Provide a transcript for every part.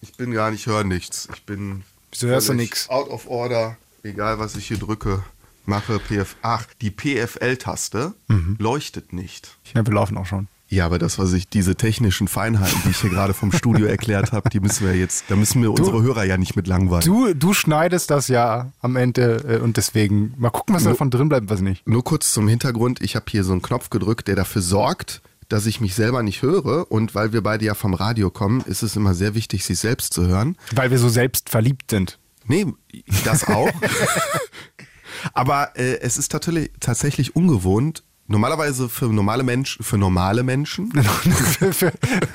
Ich bin gar nicht, höre nichts. Ich bin. Wieso hörst du nix? Out of order. Egal, was ich hier drücke, mache. PF. Ach, die PFL-Taste Mhm. leuchtet nicht. Ja, wir laufen auch schon. Ja, aber das, was ich, diese technischen Feinheiten, die ich hier gerade vom Studio erklärt habe, die müssen wir jetzt, da müssen wir unsere Hörer ja nicht mit langweilen. Du, du schneidest das ja am Ende äh, und deswegen mal gucken, was davon drin bleibt, was nicht. Nur kurz zum Hintergrund, ich habe hier so einen Knopf gedrückt, der dafür sorgt, dass ich mich selber nicht höre. Und weil wir beide ja vom Radio kommen, ist es immer sehr wichtig, sich selbst zu hören. Weil wir so selbst verliebt sind. Nee, das auch. Aber äh, es ist tatsächlich, tatsächlich ungewohnt. Normalerweise für normale Menschen, für normale Menschen, für, für,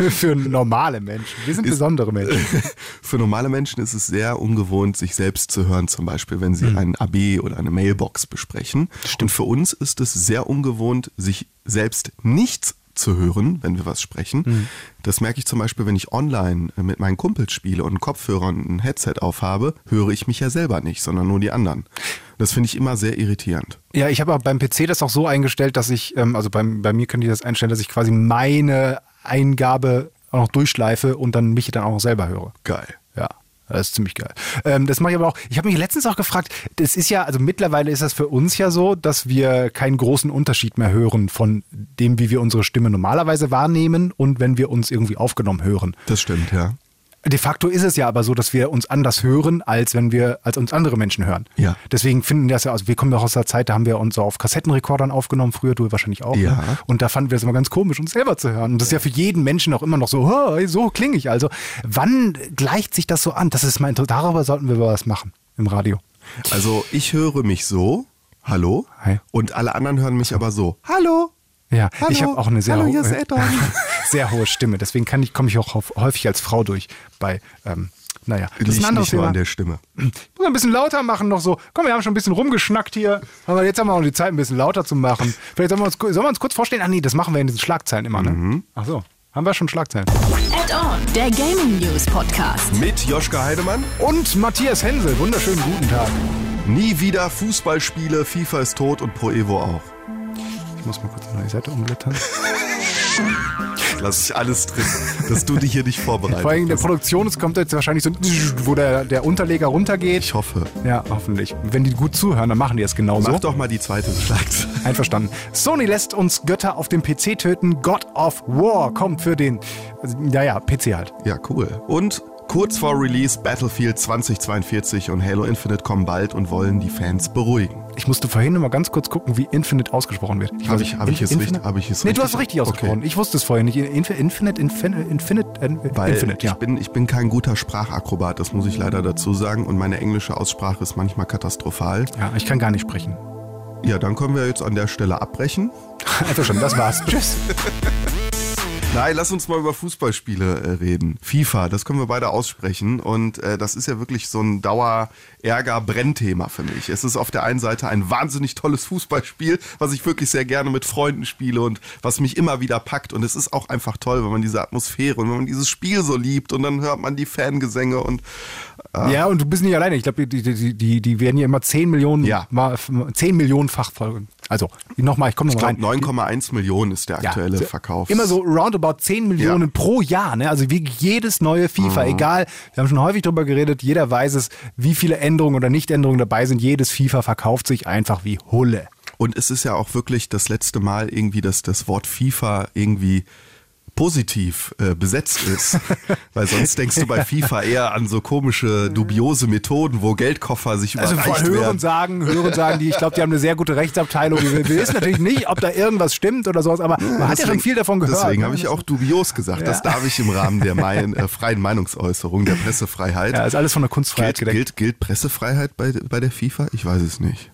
für normale Menschen. Wir sind besondere Menschen. für normale Menschen ist es sehr ungewohnt, sich selbst zu hören, zum Beispiel, wenn sie ein AB oder eine Mailbox besprechen. Und für uns ist es sehr ungewohnt, sich selbst nicht zu hören, wenn wir was sprechen. Das merke ich zum Beispiel, wenn ich online äh, mit meinen Kumpels spiele und einen Kopfhörer und ein Headset aufhabe, höre ich mich ja selber nicht, sondern nur die anderen. Das finde ich immer sehr irritierend. Ja, ich habe aber beim PC das auch so eingestellt, dass ich, ähm, also beim, bei mir können die das einstellen, dass ich quasi meine Eingabe auch noch durchschleife und dann mich dann auch noch selber höre. Geil. Das ist ziemlich geil. Ähm, das mache ich aber auch. Ich habe mich letztens auch gefragt, das ist ja, also mittlerweile ist das für uns ja so, dass wir keinen großen Unterschied mehr hören von dem, wie wir unsere Stimme normalerweise wahrnehmen und wenn wir uns irgendwie aufgenommen hören. Das stimmt, ja. De facto ist es ja aber so, dass wir uns anders hören, als wenn wir, als uns andere Menschen hören. Ja. Deswegen finden wir das ja, also wir kommen doch aus der Zeit, da haben wir uns so auf Kassettenrekordern aufgenommen, früher du wahrscheinlich auch. Ja. Ne? Und da fanden wir es immer ganz komisch, uns selber zu hören. Und das ist ja für jeden Menschen auch immer noch so, "Hä, so klinge ich. Also, wann gleicht sich das so an? Das ist mein, darüber sollten wir was machen im Radio. Also ich höre mich so, hallo, Hi. und alle anderen hören mich aber so, hallo. Ja, Hallo. ich habe auch eine sehr, Hallo, hier ist Eddon. sehr hohe Stimme. Deswegen kann ich, komme ich auch häuf- häufig als Frau durch bei, ähm, naja, das ist Liegt ein anderes nicht nur Thema. an der Stimme. Muss man ein bisschen lauter machen noch so. Komm, wir haben schon ein bisschen rumgeschnackt hier. Aber jetzt haben wir auch die Zeit, ein bisschen lauter zu machen. Vielleicht sollen wir uns, sollen wir uns kurz vorstellen? Ah nee, das machen wir in diesen Schlagzeilen immer, ne? Mhm. Ach so. Haben wir schon Schlagzeilen. Add-on, der Gaming News Podcast. Mit Joschka Heidemann. Und Matthias Hensel. Wunderschönen guten Tag. Nie wieder Fußballspiele, FIFA ist tot und Pro Evo auch. Ich muss mal kurz eine neue Seite umblättern. Lass ich alles drin, dass du dich hier nicht vorbereitest. Vor allem in der Produktion, es kommt jetzt wahrscheinlich so, wo der, der Unterleger runtergeht. ich hoffe. Ja, hoffentlich. Wenn die gut zuhören, dann machen die es genauso. Mach doch mal die zweite Schlagzeile. Einverstanden. Sony lässt uns Götter auf dem PC töten. God of War kommt für den, also, ja, ja, PC halt. Ja, cool. Und kurz vor Release Battlefield 2042 und Halo Infinite kommen bald und wollen die Fans beruhigen. Ich musste vorhin mal ganz kurz gucken, wie Infinite ausgesprochen wird. Hab weiß ich- hab ich es richtig- hab ich es nee, du richtig- hast es richtig ausgesprochen. Okay. Ich wusste es vorher nicht. Infi- Infinite, Infinite, Infinite, äh, Weil Infinite, ja. ich, bin, ich bin kein guter Sprachakrobat, das muss ich leider dazu sagen. Und meine englische Aussprache ist manchmal katastrophal. ja, ich kann gar nicht sprechen. Ja, dann können wir jetzt an der Stelle abbrechen. Einverstanden, das war's. Tschüss. Nein, lass uns mal über Fußballspiele äh, reden. FIFA, das können wir beide aussprechen. Und äh, das ist ja wirklich so ein Dauer-Ärger-Brennthema für mich. Es ist auf der einen Seite ein wahnsinnig tolles Fußballspiel, was ich wirklich sehr gerne mit Freunden spiele und was mich immer wieder packt. Und es ist auch einfach toll, wenn man diese Atmosphäre und wenn man dieses Spiel so liebt und dann hört man die Fangesänge und Ja, und du bist nicht alleine. Ich glaube, die, die, die, die werden ja immer 10 Millionen, Ja. mal, 10 Millionenfach folgen. Also, nochmal, ich komme nochmal rein. 9,1 Millionen ist der Ja, aktuelle so- Verkauf. Immer so roundabout 10 Millionen Ja. pro Jahr. Ne? Also wie jedes neue FIFA, Mhm. egal, wir haben schon häufig drüber geredet, jeder weiß es, wie viele Änderungen oder Nicht-Änderungen dabei sind. Jedes FIFA verkauft sich einfach wie Hulle. Und es ist ja auch wirklich das letzte Mal irgendwie, dass das Wort FIFA irgendwie positiv äh, besetzt ist. Weil sonst denkst du bei FIFA eher an so komische, dubiose Methoden, wo Geldkoffer sich Also überreicht von Hören werden. sagen, Hören sagen die, ich glaube, die haben eine sehr gute Rechtsabteilung. Wir, wissen natürlich nicht, ob da irgendwas stimmt oder sowas, aber man hat ja schon viel davon gehört. Deswegen ne? habe ich auch dubios gesagt. Das darf ich im Rahmen der mein, äh, freien Meinungsäußerung, der Pressefreiheit. Ja, ist alles von der Kunstfreiheit gilt, gedeckt. gilt, gilt Pressefreiheit bei, bei der FIFA? Ich weiß es nicht.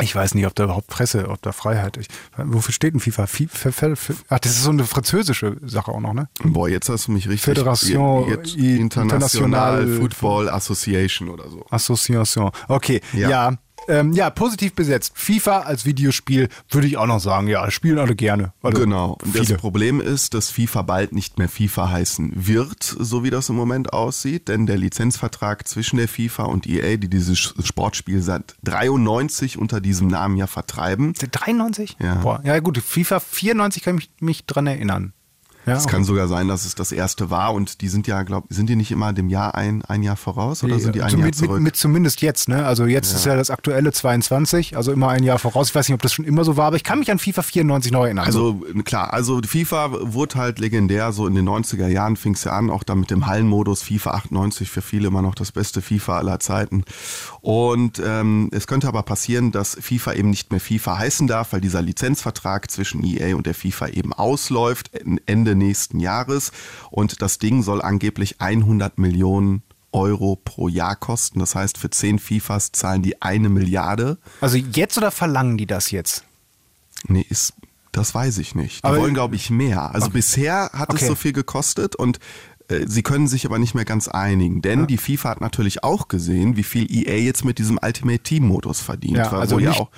Ich weiß nicht, ob da überhaupt Presse, ob da Freiheit. Ich, wofür steht denn FIFA? FIFA, FIFA? Ach, das ist so eine französische Sache auch noch, ne? Boah, jetzt hast du mich richtig. Fédération jetzt Internationale International Football Association oder so. Association. Okay, ja. Ja. Ähm, ja, positiv besetzt. FIFA als Videospiel würde ich auch noch sagen, ja, spielen alle gerne. Also Genau. Und das. Problem ist, dass FIFA bald nicht mehr FIFA heißen wird, so wie das im Moment aussieht, denn der Lizenzvertrag zwischen der FIFA und EA, die dieses Sportspiel seit 93 unter diesem Namen ja vertreiben, 93? Ja. Boah, ja gut, FIFA 94 kann ich mich, mich dran erinnern. Ja, es kann sogar sein, dass es das erste war und die sind ja, glaube sind die nicht immer dem Jahr ein, ein Jahr voraus oder sind die ein also Jahr mit, zurück? mit, mit zumindest jetzt, ne? Also jetzt ist ja das aktuelle 22, also immer ein Jahr voraus. Ich weiß nicht, ob das schon immer so war, aber ich kann mich an FIFA 94 noch erinnern. Also klar, also FIFA wurde halt legendär, so in den 90er Jahren fing es ja an, auch dann mit dem Hallenmodus, FIFA 98 für viele immer noch das beste FIFA aller Zeiten. Und ähm, es könnte aber passieren, dass FIFA eben nicht mehr FIFA heißen darf, weil dieser Lizenzvertrag zwischen EA und der FIFA eben ausläuft Ende nächsten Jahres. Und das Ding soll angeblich 100 Millionen Euro pro Jahr kosten. Das heißt, für 10 FIFAs zahlen die eine Milliarde. also jetzt oder verlangen die das jetzt? Nee, ist, das weiß ich nicht. Die Aber- wollen, glaube ich, mehr. Also bisher hat Okay. es so viel gekostet und äh, sie können sich aber nicht mehr ganz einigen. Denn die FIFA hat natürlich auch gesehen, wie viel EA jetzt mit diesem Ultimate Team Modus verdient. Ja, also ja auch,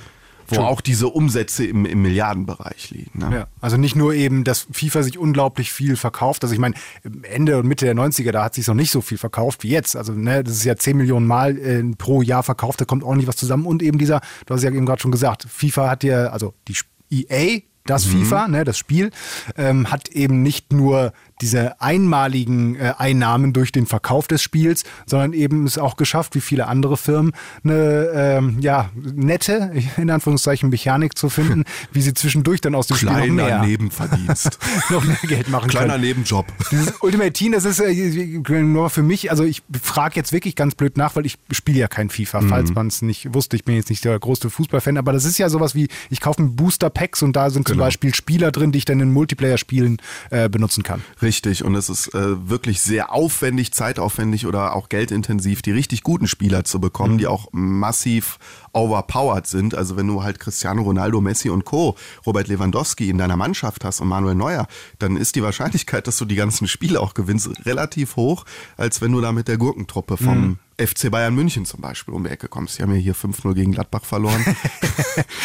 wo auch diese Umsätze im, im Milliardenbereich liegen. Ne? Ja, also nicht nur eben, dass FIFA sich unglaublich viel verkauft. Also ich meine, Ende und Mitte der 90er, da hat sich noch nicht so viel verkauft wie jetzt. Also ne, das ist ja 10 Millionen Mal äh, pro Jahr verkauft, da kommt ordentlich was zusammen. Und eben dieser, du hast ja eben gerade schon gesagt, FIFA hat ja, also die EA, das FIFA, ne, das Spiel, ähm, hat eben nicht nur diese einmaligen äh, Einnahmen durch den Verkauf des Spiels, sondern eben es auch geschafft, wie viele andere Firmen, eine ähm, ja, nette, in Anführungszeichen, Mechanik zu finden, wie sie zwischendurch dann aus dem Spiel noch Kleiner mehr, Nebenverdienst. noch mehr Geld machen Kleiner können. Nebenjob. Dieses Ultimate Team, das ist äh, nur für mich, also ich frage jetzt wirklich ganz blöd nach, weil ich spiele ja kein FIFA, falls man es nicht wusste. Ich bin jetzt nicht der größte Fußballfan, aber das ist ja sowas wie, ich kaufe mir Booster Packs und da sind zum Genau. Beispiel Spieler drin, die ich dann in Multiplayer-Spielen äh, benutzen kann. Richtig, und es ist äh, wirklich sehr aufwendig, zeitaufwendig oder auch geldintensiv, die richtig guten Spieler zu bekommen, die auch massiv overpowered sind. Also wenn du halt Cristiano Ronaldo, Messi und Co., Robert Lewandowski in deiner Mannschaft hast und Manuel Neuer, dann ist die Wahrscheinlichkeit, dass du die ganzen Spiele auch gewinnst, relativ hoch, als wenn du da mit der Gurkentruppe vom FC Bayern München zum Beispiel um die Ecke kommst. Die haben ja hier 5-0 gegen Gladbach verloren.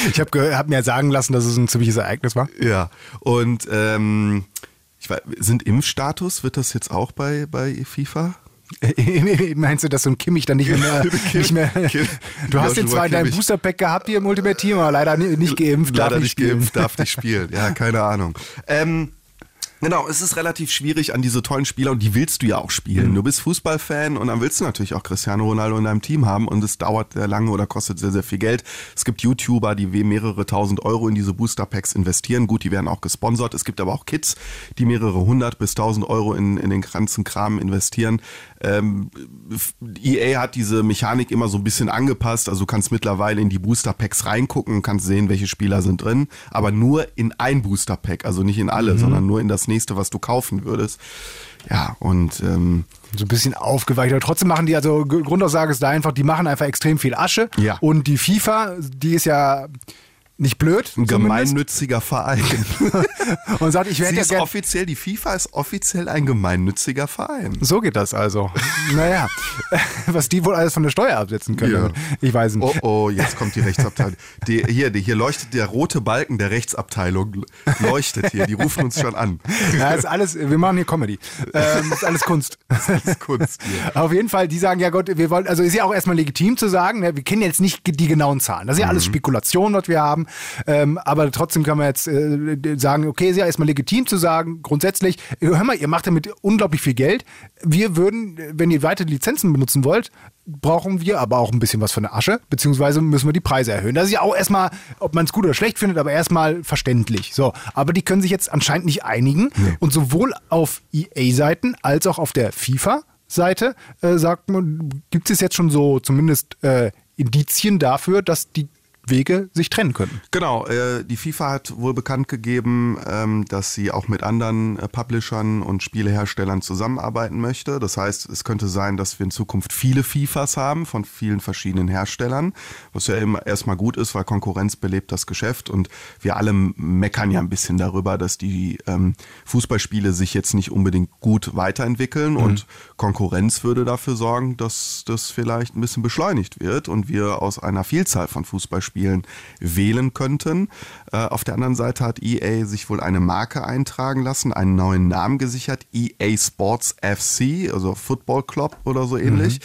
Ich habe hab mir sagen lassen, dass es ein ziemliches Ereignis war. Ja, und ähm, ich weiß, sind Impfstatus, wird das jetzt auch bei, bei FIFA? Meinst du, dass so ein Kimmich dann nicht mehr, nicht mehr Kim- du hast jetzt zwar dein Kimmich. Booster-Pack gehabt hier im Ultimate Team, aber leider ni- nicht geimpft, darf Leider nicht geimpft, darf nicht spielen. Ja, keine Ahnung. Ähm, Genau, es ist relativ schwierig an diese tollen Spieler und die willst du ja auch spielen. Du bist Fußballfan und dann willst du natürlich auch Cristiano Ronaldo in deinem Team haben und es dauert sehr lange oder kostet sehr, sehr viel Geld. Es gibt YouTuber, die mehrere tausend Euro in diese Booster Packs investieren. Gut, die werden auch gesponsert. Es gibt aber auch Kids, die mehrere hundert bis tausend Euro in, in den ganzen Kram investieren. Ähm, EA hat diese Mechanik immer so ein bisschen angepasst. Also du kannst mittlerweile in die Booster Packs reingucken und kannst sehen, welche Spieler sind drin, aber nur in ein Booster Pack, also nicht in alle, sondern nur in das nächste, was du kaufen würdest. Ja, und ähm, so ein bisschen aufgeweicht. Aber trotzdem machen die, also Grundaussage ist da einfach, die machen einfach extrem viel Asche. Ja. Und die FIFA, die ist ja nicht blöd. ein gemeinnütziger Verein. Und sagt, ich werde ja gern, offiziell, die FIFA ist offiziell ein gemeinnütziger Verein. So geht das also. naja, was die wohl alles von der Steuer absetzen können. Ja. Ich weiß nicht. Oh oh, jetzt kommt die Rechtsabteilung. Die, hier, die, hier leuchtet der rote Balken der Rechtsabteilung. Leuchtet hier, die rufen uns schon an. Ja, ist alles, wir machen hier Comedy. Ähm, ist alles Kunst. Ist Kunst hier. Auf jeden Fall, die sagen, ja Gott, wir wollen, also ist ja auch erstmal legitim zu sagen, ne, wir kennen jetzt nicht die genauen Zahlen. Das ist ja alles Spekulation, was wir haben. Ähm, aber trotzdem kann man jetzt äh, sagen, okay, ist ja erstmal legitim zu sagen, grundsätzlich, hör mal, ihr macht damit unglaublich viel Geld. Wir würden, wenn ihr weitere Lizenzen benutzen wollt, brauchen wir aber auch ein bisschen was von der Asche, beziehungsweise müssen wir die Preise erhöhen. Das ist ja auch erstmal, ob man es gut oder schlecht findet, aber erstmal verständlich. So, aber die können sich jetzt anscheinend nicht einigen und sowohl auf EA-Seiten als auch auf der FIFA-Seite äh, sagt man, gibt es jetzt schon so zumindest äh, Indizien dafür, dass die Wege sich trennen könnten. Genau, äh, die FIFA hat wohl bekannt gegeben, ähm, dass sie auch mit anderen äh, Publishern und Spieleherstellern zusammenarbeiten möchte. Das heißt, es könnte sein, dass wir in Zukunft viele FIFAs haben von vielen verschiedenen Herstellern, was ja immer erstmal gut ist, weil Konkurrenz belebt das Geschäft und wir alle meckern ja ein bisschen darüber, dass die ähm, Fußballspiele sich jetzt nicht unbedingt gut weiterentwickeln und Konkurrenz würde dafür sorgen, dass das vielleicht ein bisschen beschleunigt wird und wir aus einer Vielzahl von Fußballspielen wählen könnten. Äh, auf der anderen Seite hat EA sich wohl eine Marke eintragen lassen, einen neuen Namen gesichert, EA Sports FC, also Football Club oder so ähnlich.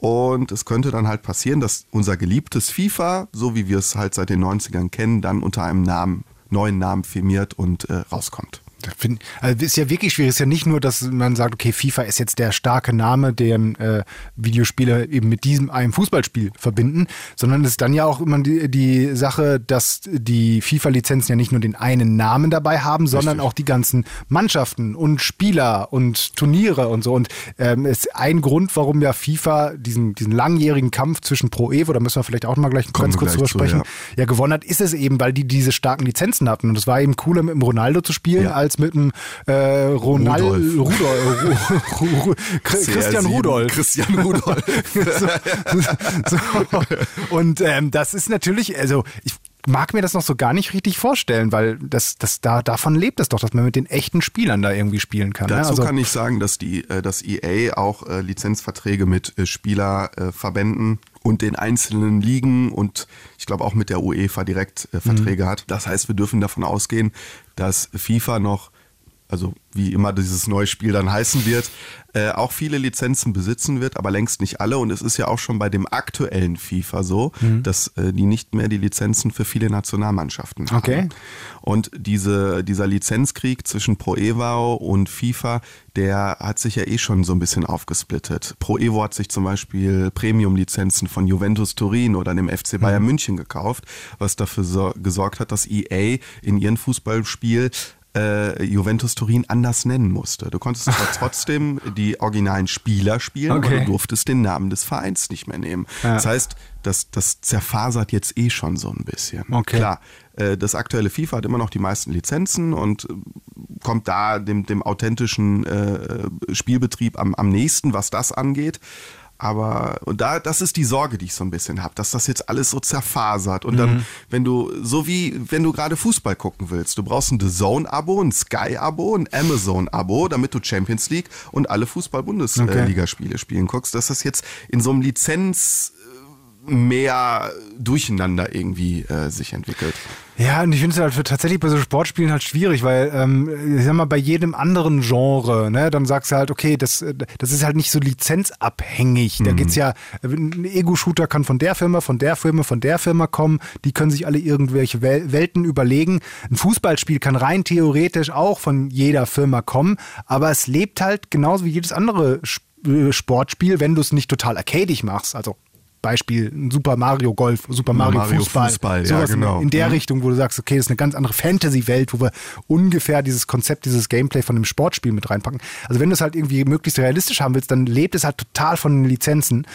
Und es könnte dann halt passieren, dass unser geliebtes FIFA, so wie wir es halt seit den 90ern kennen, dann unter einem Namen, neuen Namen firmiert und äh, rauskommt. Find, also ist ja wirklich schwierig. Es ist ja nicht nur, dass man sagt, okay, FIFA ist jetzt der starke Name, den äh, Videospiele eben mit diesem einem Fußballspiel verbinden, sondern es ist dann ja auch immer die, die Sache, dass die FIFA-Lizenzen ja nicht nur den einen Namen dabei haben, sondern Richtig. auch die ganzen Mannschaften und Spieler und Turniere und so. Und ähm, ist ein Grund, warum ja FIFA diesen, diesen langjährigen Kampf zwischen Pro Evo, da müssen wir vielleicht auch mal gleich Kommen ganz kurz drüber sprechen, ja. ja. gewonnen hat, ist es eben, weil die diese starken Lizenzen hatten. Und es war eben cooler, mit demRonaldo zu spielen, ja. als mit dem äh, Ronald Rudolf. Rudolf. Ru, Ru, Christian Rudolf. Christian Rudolf. so, so. Und ähm, das ist natürlich, also ich mag mir das noch so gar nicht richtig vorstellen, weil das, das da, davon lebt es doch, dass man mit den echten Spielern da irgendwie spielen kann. Ne? Dazu ne? also, kann ich sagen, dass die, äh, dass EA auch äh, Lizenzverträge mit äh, Spielerverbänden und den einzelnen Ligen und ich glaube auch mit der UEFA direkt äh, Verträge mhm. hat. Das heißt, wir dürfen davon ausgehen, dass FIFA noch also wie immer dieses neue Spiel dann heißen wird, äh, auch viele Lizenzen besitzen wird, aber längst nicht alle. Und es ist ja auch schon bei dem aktuellen FIFA so, mhm. dass äh, die nicht mehr die Lizenzen für viele Nationalmannschaften haben. Okay. Und diese, dieser Lizenzkrieg zwischen Pro Evo und FIFA, der hat sich ja eh schon so ein bisschen aufgesplittet. Pro Evo hat sich zum Beispiel Premium-Lizenzen von Juventus Turin oder dem FC Bayern mhm. München gekauft, was dafür so, gesorgt hat, dass EA in ihren Fußballspiel äh, Juventus Turin anders nennen musste. Du konntest aber trotzdem die originalen Spieler spielen, okay. aber du durftest den Namen des Vereins nicht mehr nehmen. Ja. Das heißt, das, das zerfasert jetzt eh schon so ein bisschen. Okay. Klar, äh, das aktuelle FIFA hat immer noch die meisten Lizenzen und äh, kommt da dem, dem authentischen äh, Spielbetrieb am, am nächsten, was das angeht. Aber und da, das ist die Sorge, die ich so ein bisschen habe, dass das jetzt alles so zerfasert. Und mhm. dann, wenn du, so wie wenn du gerade Fußball gucken willst, du brauchst ein The Zone-Abo, ein Sky-Abo, ein Amazon-Abo, damit du Champions League und alle Fußball-Bundesligaspiele okay. spielen guckst, dass das jetzt in so einem Lizenz mehr Durcheinander irgendwie äh, sich entwickelt. Ja, und ich finde es halt für tatsächlich bei so Sportspielen halt schwierig, weil ähm, ich sag mal, bei jedem anderen Genre, ne, dann sagst du halt, okay, das, das ist halt nicht so lizenzabhängig. Mhm. Da geht's ja, ein Ego-Shooter kann von der Firma, von der Firma, von der Firma kommen, die können sich alle irgendwelche Wel Welten überlegen. Ein Fußballspiel kann rein theoretisch auch von jeder Firma kommen, aber es lebt halt genauso wie jedes andere äh, Sportspiel, wenn du es nicht total arcadig machst. Also Beispiel Super Mario Golf, Super Mario, Mario Fußball, Fußball sowas ja, genau. in, der mhm. Richtung, wo du sagst, okay, das ist eine ganz andere Fantasy-Welt, wo wir ungefähr dieses Konzept, dieses Gameplay von einem Sportspiel mit reinpacken. Also wenn du es halt irgendwie möglichst realistisch haben willst, dann lebt es halt total von den Lizenzen.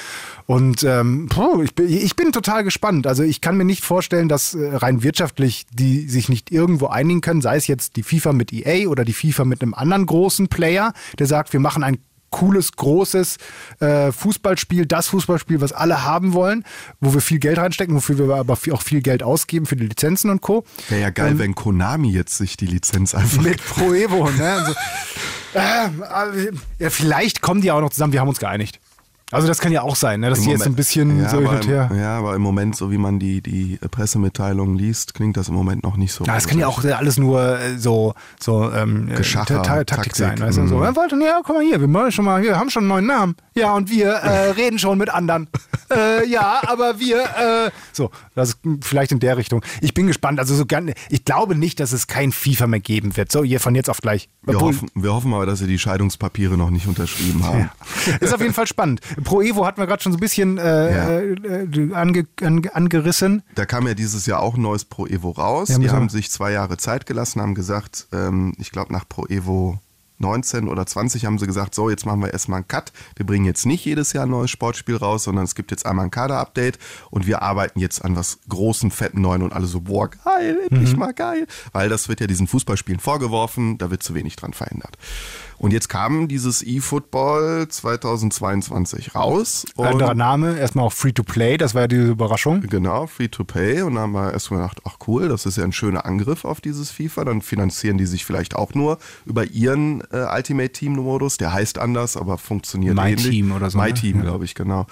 Und ähm, ich, bin, ich bin total gespannt. Also ich kann mir nicht vorstellen, dass äh, rein wirtschaftlich die sich nicht irgendwo einigen können, sei es jetzt die FIFA mit EA oder die FIFA mit einem anderen großen Player, der sagt, wir machen ein cooles, großes äh, Fußballspiel, das Fußballspiel, was alle haben wollen, wo wir viel Geld reinstecken, wofür wir aber auch viel Geld ausgeben für die Lizenzen und Co. Wäre ja geil, ähm, wenn Konami jetzt sich die Lizenz einfach. Mit Pro Evo, ne? Also, äh, ja, vielleicht kommen die auch noch zusammen, wir haben uns geeinigt. Also das kann ja auch sein, ne? dass Im die jetzt ein bisschen ja, so hin und her. Ja, aber im Moment, so wie man die, die Pressemitteilungen liest, klingt das im Moment noch nicht so. Ja, es kann ja auch alles nur äh, so, so ähm, äh, Geschacher, Taktik, Taktik sein. Weißt du? so, ja, wollten, ja, komm mal hier, wir, schon mal, wir haben schon einen neuen Namen. Ja, und wir äh, reden schon mit anderen. äh, ja, aber wir, äh, so, das ist vielleicht in der Richtung. Ich bin gespannt. Also so ganz, ich glaube nicht, dass es kein FIFA mehr geben wird. So, hier von jetzt auf gleich. Wir hoffen, wir hoffen aber, dass sie die Scheidungspapiere noch nicht unterschrieben haben. Ja. Ist auf jeden Fall spannend. Pro Evo hatten wir gerade schon so ein bisschen äh, ja. äh, ange, ange, angerissen. Da kam ja dieses Jahr auch ein neues Pro Evo raus. Ja, die haben sich zwei Jahre Zeit gelassen, haben gesagt, ähm, ich glaube nach Pro Evo 19 oder 20 haben sie gesagt, so, jetzt machen wir erstmal einen Cut. Wir bringen jetzt nicht jedes Jahr ein neues Sportspiel raus, sondern es gibt jetzt einmal ein Kader-Update und wir arbeiten jetzt an was großen, fetten Neuen und alle so, boah, geil, endlich mhm. mal geil. Weil das wird ja diesen Fußballspielen vorgeworfen, da wird zu wenig dran verändert. Und jetzt kam dieses eFootball 2022 raus. Anderer Name, erstmal auch Free-to-Play, das war ja diese Überraschung. Genau, Free-to-Play. Und dann haben wir erstmal gedacht, ach cool, das ist ja ein schöner Angriff auf dieses FIFA. Dann finanzieren die sich vielleicht auch nur über ihren äh, Ultimate Team-Modus. Der heißt anders, aber funktioniert My ähnlich. Team oder so. My ne? Team, ja. glaube ich, genau.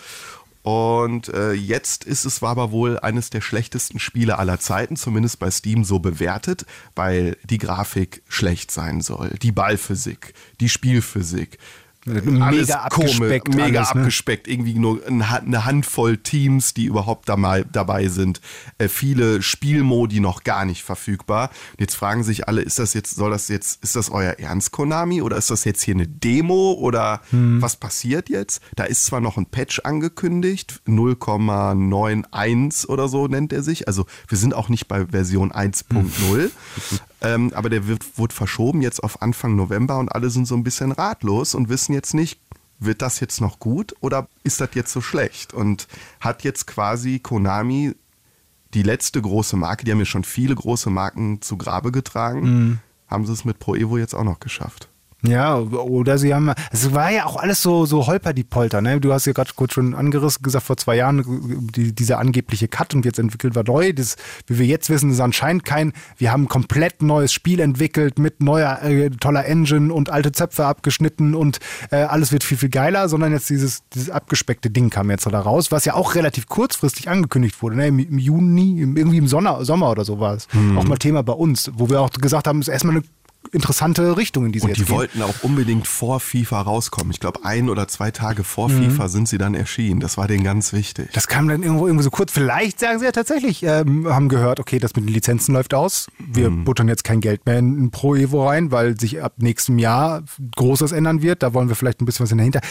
Und äh, jetzt ist es aber wohl eines der schlechtesten Spiele aller Zeiten, zumindest bei Steam so bewertet, weil die Grafik schlecht sein soll, die Ballphysik, die Spielphysik. Alles mega abgespeckt, komisch, mega alles, ne? abgespeckt. Irgendwie nur eine Handvoll Teams, die überhaupt dabei, dabei sind. Äh, viele Spielmodi noch gar nicht verfügbar. Und jetzt fragen sich alle, ist das jetzt, soll das jetzt, ist das euer Ernst, Konami? Oder ist das jetzt hier eine Demo? Oder Hm. was passiert jetzt? Da ist zwar noch ein Patch angekündigt, 0,91 oder so nennt er sich. Also wir sind auch nicht bei Version 1.0. Ähm, aber der wird, wurde verschoben jetzt auf Anfang November und alle sind so ein bisschen ratlos und wissen jetzt nicht, wird das jetzt noch gut oder ist das jetzt so schlecht? Und hat jetzt quasi Konami die letzte große Marke, die haben ja schon viele große Marken zu Grabe getragen, Mhm. haben sie es mit Pro Evo jetzt auch noch geschafft. Ja, oder sie haben, es war ja auch alles so, so holper die Polter, ne? Du hast ja gerade kurz schon angerissen, gesagt, vor zwei Jahren, die, dieser angebliche Cut und jetzt entwickelt wir neu. Das, wie wir jetzt wissen, ist anscheinend kein, wir haben ein komplett neues Spiel entwickelt mit neuer, äh, toller Engine und alte Zöpfe abgeschnitten und äh, alles wird viel, viel geiler, sondern jetzt dieses, dieses abgespeckte Ding kam jetzt da raus, was ja auch relativ kurzfristig angekündigt wurde, ne? Im, im Juni, im, irgendwie im Sommer, Sommer oder so war es. Auch mal Thema bei uns, wo wir auch gesagt haben, es ist erstmal eine interessante Richtung, in die sie Und die gehen. wollten auch unbedingt vor FIFA rauskommen. Ich glaube, ein oder zwei Tage vor Mhm. FIFA sind sie dann erschienen. Das war denen ganz wichtig. Das kam dann irgendwo, irgendwo so kurz. Vielleicht sagen sie ja tatsächlich, ähm, haben gehört, okay, das mit den Lizenzen läuft aus. Wir Mhm. buttern jetzt kein Geld mehr in, Pro Evo rein, weil sich ab nächstem Jahr Großes ändern wird. Da wollen wir vielleicht ein bisschen was dahinter.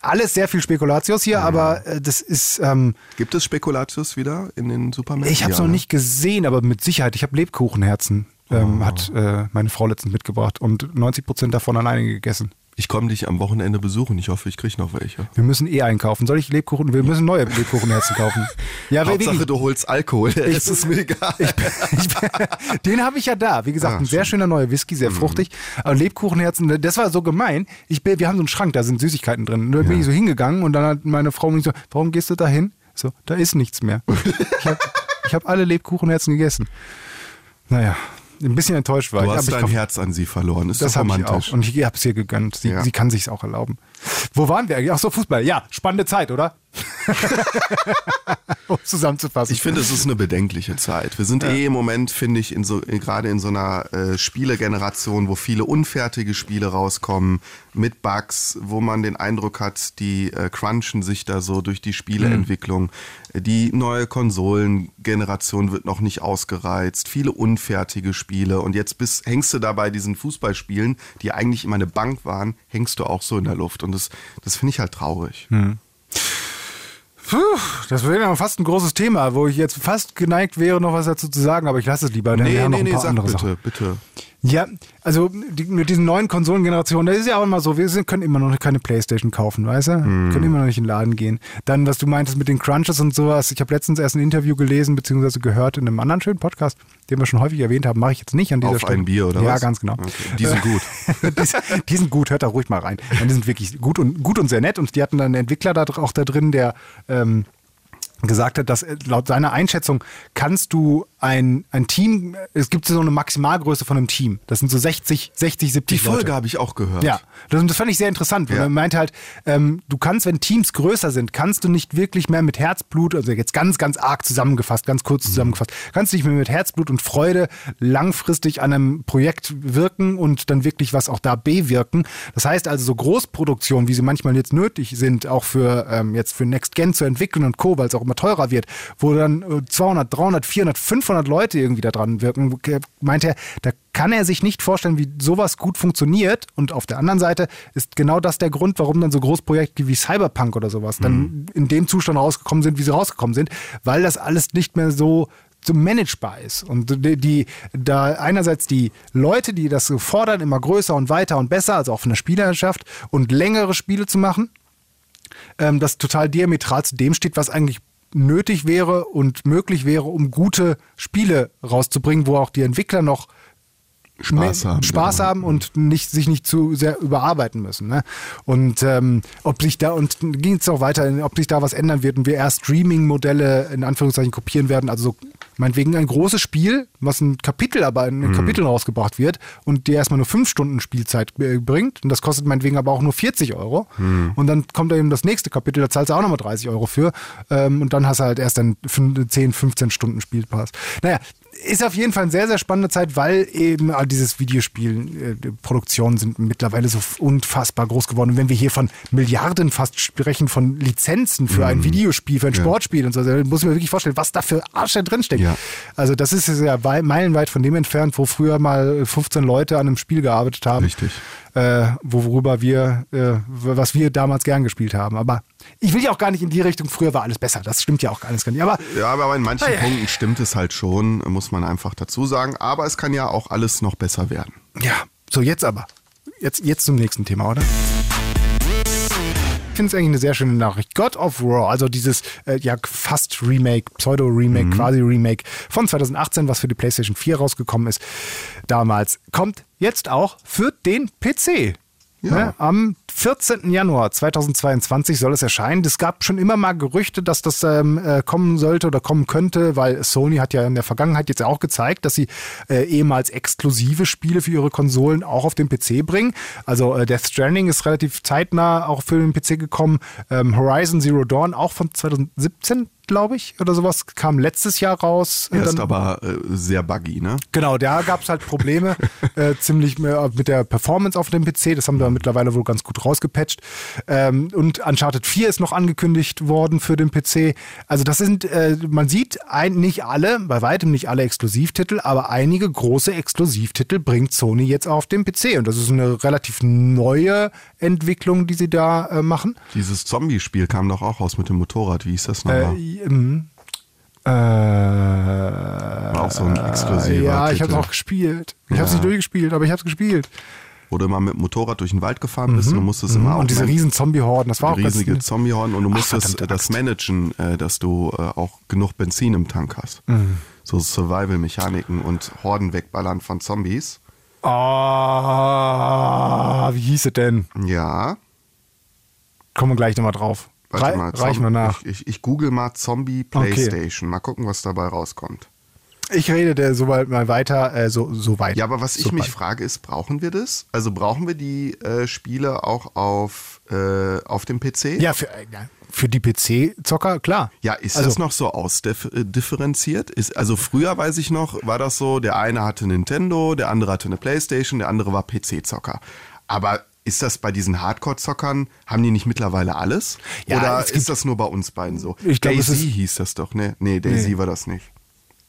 Alles sehr viel Spekulatius hier, aber äh, das ist, ähm, Gibt es Spekulatius wieder in den Supermärkten? ich habe es noch ne? nicht gesehen, aber mit Sicherheit. Ich habe Lebkuchenherzen, ähm, Oh. hat äh, meine Frau letztens mitgebracht und 90 Prozent davon alleine gegessen. Ich komme dich am Wochenende besuchen. Ich hoffe, ich kriege noch welche. Wir müssen eh einkaufen. Soll ich Lebkuchen? Wir müssen neue Lebkuchenherzen kaufen. Ja, Hauptsache, wirklich. du holst Alkohol. Das ist mir egal. Ich, den habe ich ja da. Wie gesagt, Ah, ein sehr schöner neuer Whisky, sehr fruchtig. Aber Lebkuchenherzen, das war so gemein. Ich, wir haben so einen Schrank, da sind Süßigkeiten drin. Und da bin ich so hingegangen und dann hat meine Frau mich so, warum gehst du da hin? So, da ist nichts mehr. Ich habe ich hab alle Lebkuchenherzen gegessen. Naja, ein bisschen enttäuscht war Du ich. hast ich dein glaub, Herz an sie verloren. Ist das habe ich romantisch. auch. Und ich habe es ihr gegönnt. Sie, Ja. sie kann sich's auch erlauben. Wo waren wir eigentlich? Ach so, Fußball. Ja, spannende Zeit, oder? um zusammenzufassen. Ich finde, es ist eine bedenkliche Zeit. Wir sind eh im Moment, finde ich, in so, äh, gerade in so einer äh, Spielegeneration, wo viele unfertige Spiele rauskommen, mit Bugs, wo man den Eindruck hat, die äh, crunchen sich da so durch die Spieleentwicklung. Die neue Konsolengeneration wird noch nicht ausgereizt, viele unfertige Spiele und jetzt bist, hängst du da bei diesen Fußballspielen, die eigentlich immer eine Bank waren, hängst du auch so in der Luft und das, das finde ich halt traurig. Puh, das wäre ja fast ein großes Thema, wo ich jetzt fast geneigt wäre, noch was dazu zu sagen, aber ich lasse es lieber. Nee, nee, nee, sag andere bitte, bitte. Ja, also die, mit diesen neuen Konsolengenerationen, das ist ja auch immer so, wir können immer noch keine Playstation kaufen, weißt du? Hm. Können immer noch nicht in den Laden gehen. Dann, was du meintest mit den Crunches und sowas, ich habe letztens erst ein Interview gelesen, beziehungsweise gehört in einem anderen schönen Podcast, den wir schon häufig erwähnt haben, mache ich jetzt nicht an dieser Auf Stelle. ein Bier oder ja, was? ganz genau. Okay. Die sind gut. die, die sind gut, hört da ruhig mal rein. Und die sind wirklich gut und, gut und sehr nett. Und die hatten dann einen Entwickler da, auch da drin, der ähm, gesagt hat, dass laut seiner Einschätzung kannst du ein, ein Team, es gibt so eine Maximalgröße von einem Team. Das sind so 60, 60, 70 Die Folge habe ich auch gehört. Ja, das, das fand ich sehr interessant. weil Ja. Er meinte halt, ähm, du kannst, wenn Teams größer sind, kannst du nicht wirklich mehr mit Herzblut, also jetzt ganz, ganz arg zusammengefasst, ganz Mhm. kurz zusammengefasst, kannst du nicht mehr mit Herzblut und Freude langfristig an einem Projekt wirken und dann wirklich was auch da bewirken. Das heißt also so Großproduktionen, wie sie manchmal jetzt nötig sind, auch für ähm, jetzt für Next Gen zu entwickeln und Co., weil es auch immer teurer wird, wo dann äh, 200, 300, 400, 500 Leute irgendwie da dran wirken, meint er, da kann er sich nicht vorstellen, wie sowas gut funktioniert. Und auf der anderen Seite ist genau das der Grund, warum dann so Großprojekte wie Cyberpunk oder sowas dann in dem Zustand rausgekommen sind, wie sie rausgekommen sind, weil das alles nicht mehr so so managebar ist. Und die, die, da einerseits die Leute, die das so fordern, immer größer und weiter und besser, also auch von der Spielerschaft und längere Spiele zu machen, ähm, das total diametral zu dem steht, was eigentlich nötig wäre und möglich wäre, um gute Spiele rauszubringen, wo auch die Entwickler noch Spaß haben, Spaß genau. haben und nicht, sich nicht zu sehr überarbeiten müssen. Ne? Und ähm, ob sich da, und ging es noch weiter, ob sich da was ändern wird und wir eher Streaming-Modelle in Anführungszeichen kopieren werden. Also so, meinetwegen ein großes Spiel, was ein Kapitel aber in Mhm. Kapitel rausgebracht wird und dir erstmal nur fünf Stunden Spielzeit äh, bringt. Und das kostet meinetwegen aber auch nur 40 Euro. Mhm. Und dann kommt da eben das nächste Kapitel, da zahlst du auch nochmal 30 Euro für. Ähm, und dann hast du halt erst dann fün- 10, 15 Stunden Spielpass. Naja, ist auf jeden Fall eine sehr, sehr spannende Zeit, weil eben all dieses Videospielproduktionen sind mittlerweile so unfassbar groß geworden. Und wenn wir hier von Milliarden fast sprechen, von Lizenzen für ein Videospiel, für ein Sportspiel und so, dann muss ich mir wirklich vorstellen, was da für Arsch da drin steckt. Ja. Also das ist ja wei- meilenweit von dem entfernt, wo früher mal 15 Leute an einem Spiel gearbeitet haben. Richtig. Äh, worüber wir, äh, was wir damals gern gespielt haben. Aber ich will ja auch gar nicht in die Richtung, früher war alles besser. Das stimmt ja auch alles gar nicht. Aber Ja, aber in manchen ja. Punkten stimmt es halt schon, muss man einfach dazu sagen. Aber es kann ja auch alles noch besser werden. Ja, so jetzt aber. Jetzt, jetzt zum nächsten Thema, oder? Ich finde es eigentlich eine sehr schöne Nachricht. God of War, also dieses äh, ja fast Remake, Pseudo-Remake, quasi Remake von 2018, was für die PlayStation 4 rausgekommen ist, damals, kommt jetzt auch für den PC. Ja. Ne? Am 14. Januar 2022 soll es erscheinen. Es gab schon immer mal Gerüchte, dass das ähm, äh, kommen sollte oder kommen könnte, weil Sony hat ja in der Vergangenheit jetzt auch gezeigt, dass sie äh, ehemals exklusive Spiele für ihre Konsolen auch auf den PC bringen. Also äh, Death Stranding ist relativ zeitnah auch für den PC gekommen. Ähm, Horizon Zero Dawn auch von 2017 glaube ich, oder sowas, kam letztes Jahr raus. Er ist Dann- aber äh, sehr buggy, ne? Genau, da gab es halt Probleme äh, ziemlich mehr mit der Performance auf dem PC. Das haben wir mittlerweile wohl ganz gut rausgepatcht. Ähm, und Uncharted 4 ist noch angekündigt worden für den PC. Also das sind, äh, man sieht ein, nicht alle, bei weitem nicht alle Exklusivtitel, aber einige große Exklusivtitel bringt Sony jetzt auf den PC. Und das ist eine relativ neue Entwicklung, die sie da äh, machen. Dieses Zombie-Spiel kam doch auch raus mit dem Motorrad. Wie hieß das nochmal? Äh, ähm, äh, War auch so ein exklusiver Ja, ich habe es auch gespielt. Ich habe es Ja. nicht durchgespielt, aber ich habe es gespielt. Wo du immer mit dem Motorrad durch den Wald gefahren bist und du musstest immer auch Mhm. Und diese riesen Zombie-Horden, das war auch riesige Zombie-Horden und du Ach, musstest äh, das managen, äh, dass du äh, auch genug Benzin im Tank hast. Mhm. So Survival-Mechaniken und Horden wegballern von Zombies. Ah, wie hieß es denn? Ja, Kommen wir gleich nochmal drauf. Warte Rei mal. reichen wir nach. Ich, ich, ich google mal Zombie Playstation. Mal gucken, was dabei rauskommt. Ich rede der soweit mal weiter, äh, so, so weit. Ja, aber was ich so mich weit. frage, ist, brauchen wir das? Also brauchen wir die äh, Spiele auch auf, äh, auf dem PC? Ja, für, äh, ja, für die PC-Zocker, klar. Ja, ist Also- das noch so ausdifferenziert? Ist, also früher weiß ich noch, war das so, der eine hatte Nintendo, der andere hatte eine Playstation, der andere war PC-Zocker. Aber ist das bei diesen Hardcore-Zockern, haben die nicht mittlerweile alles? Ja, Oder gibt- ist das nur bei uns beiden so? Ich glaub, Daisy ist- hieß das doch, ne? Nee, Daisy Nee. war das nicht.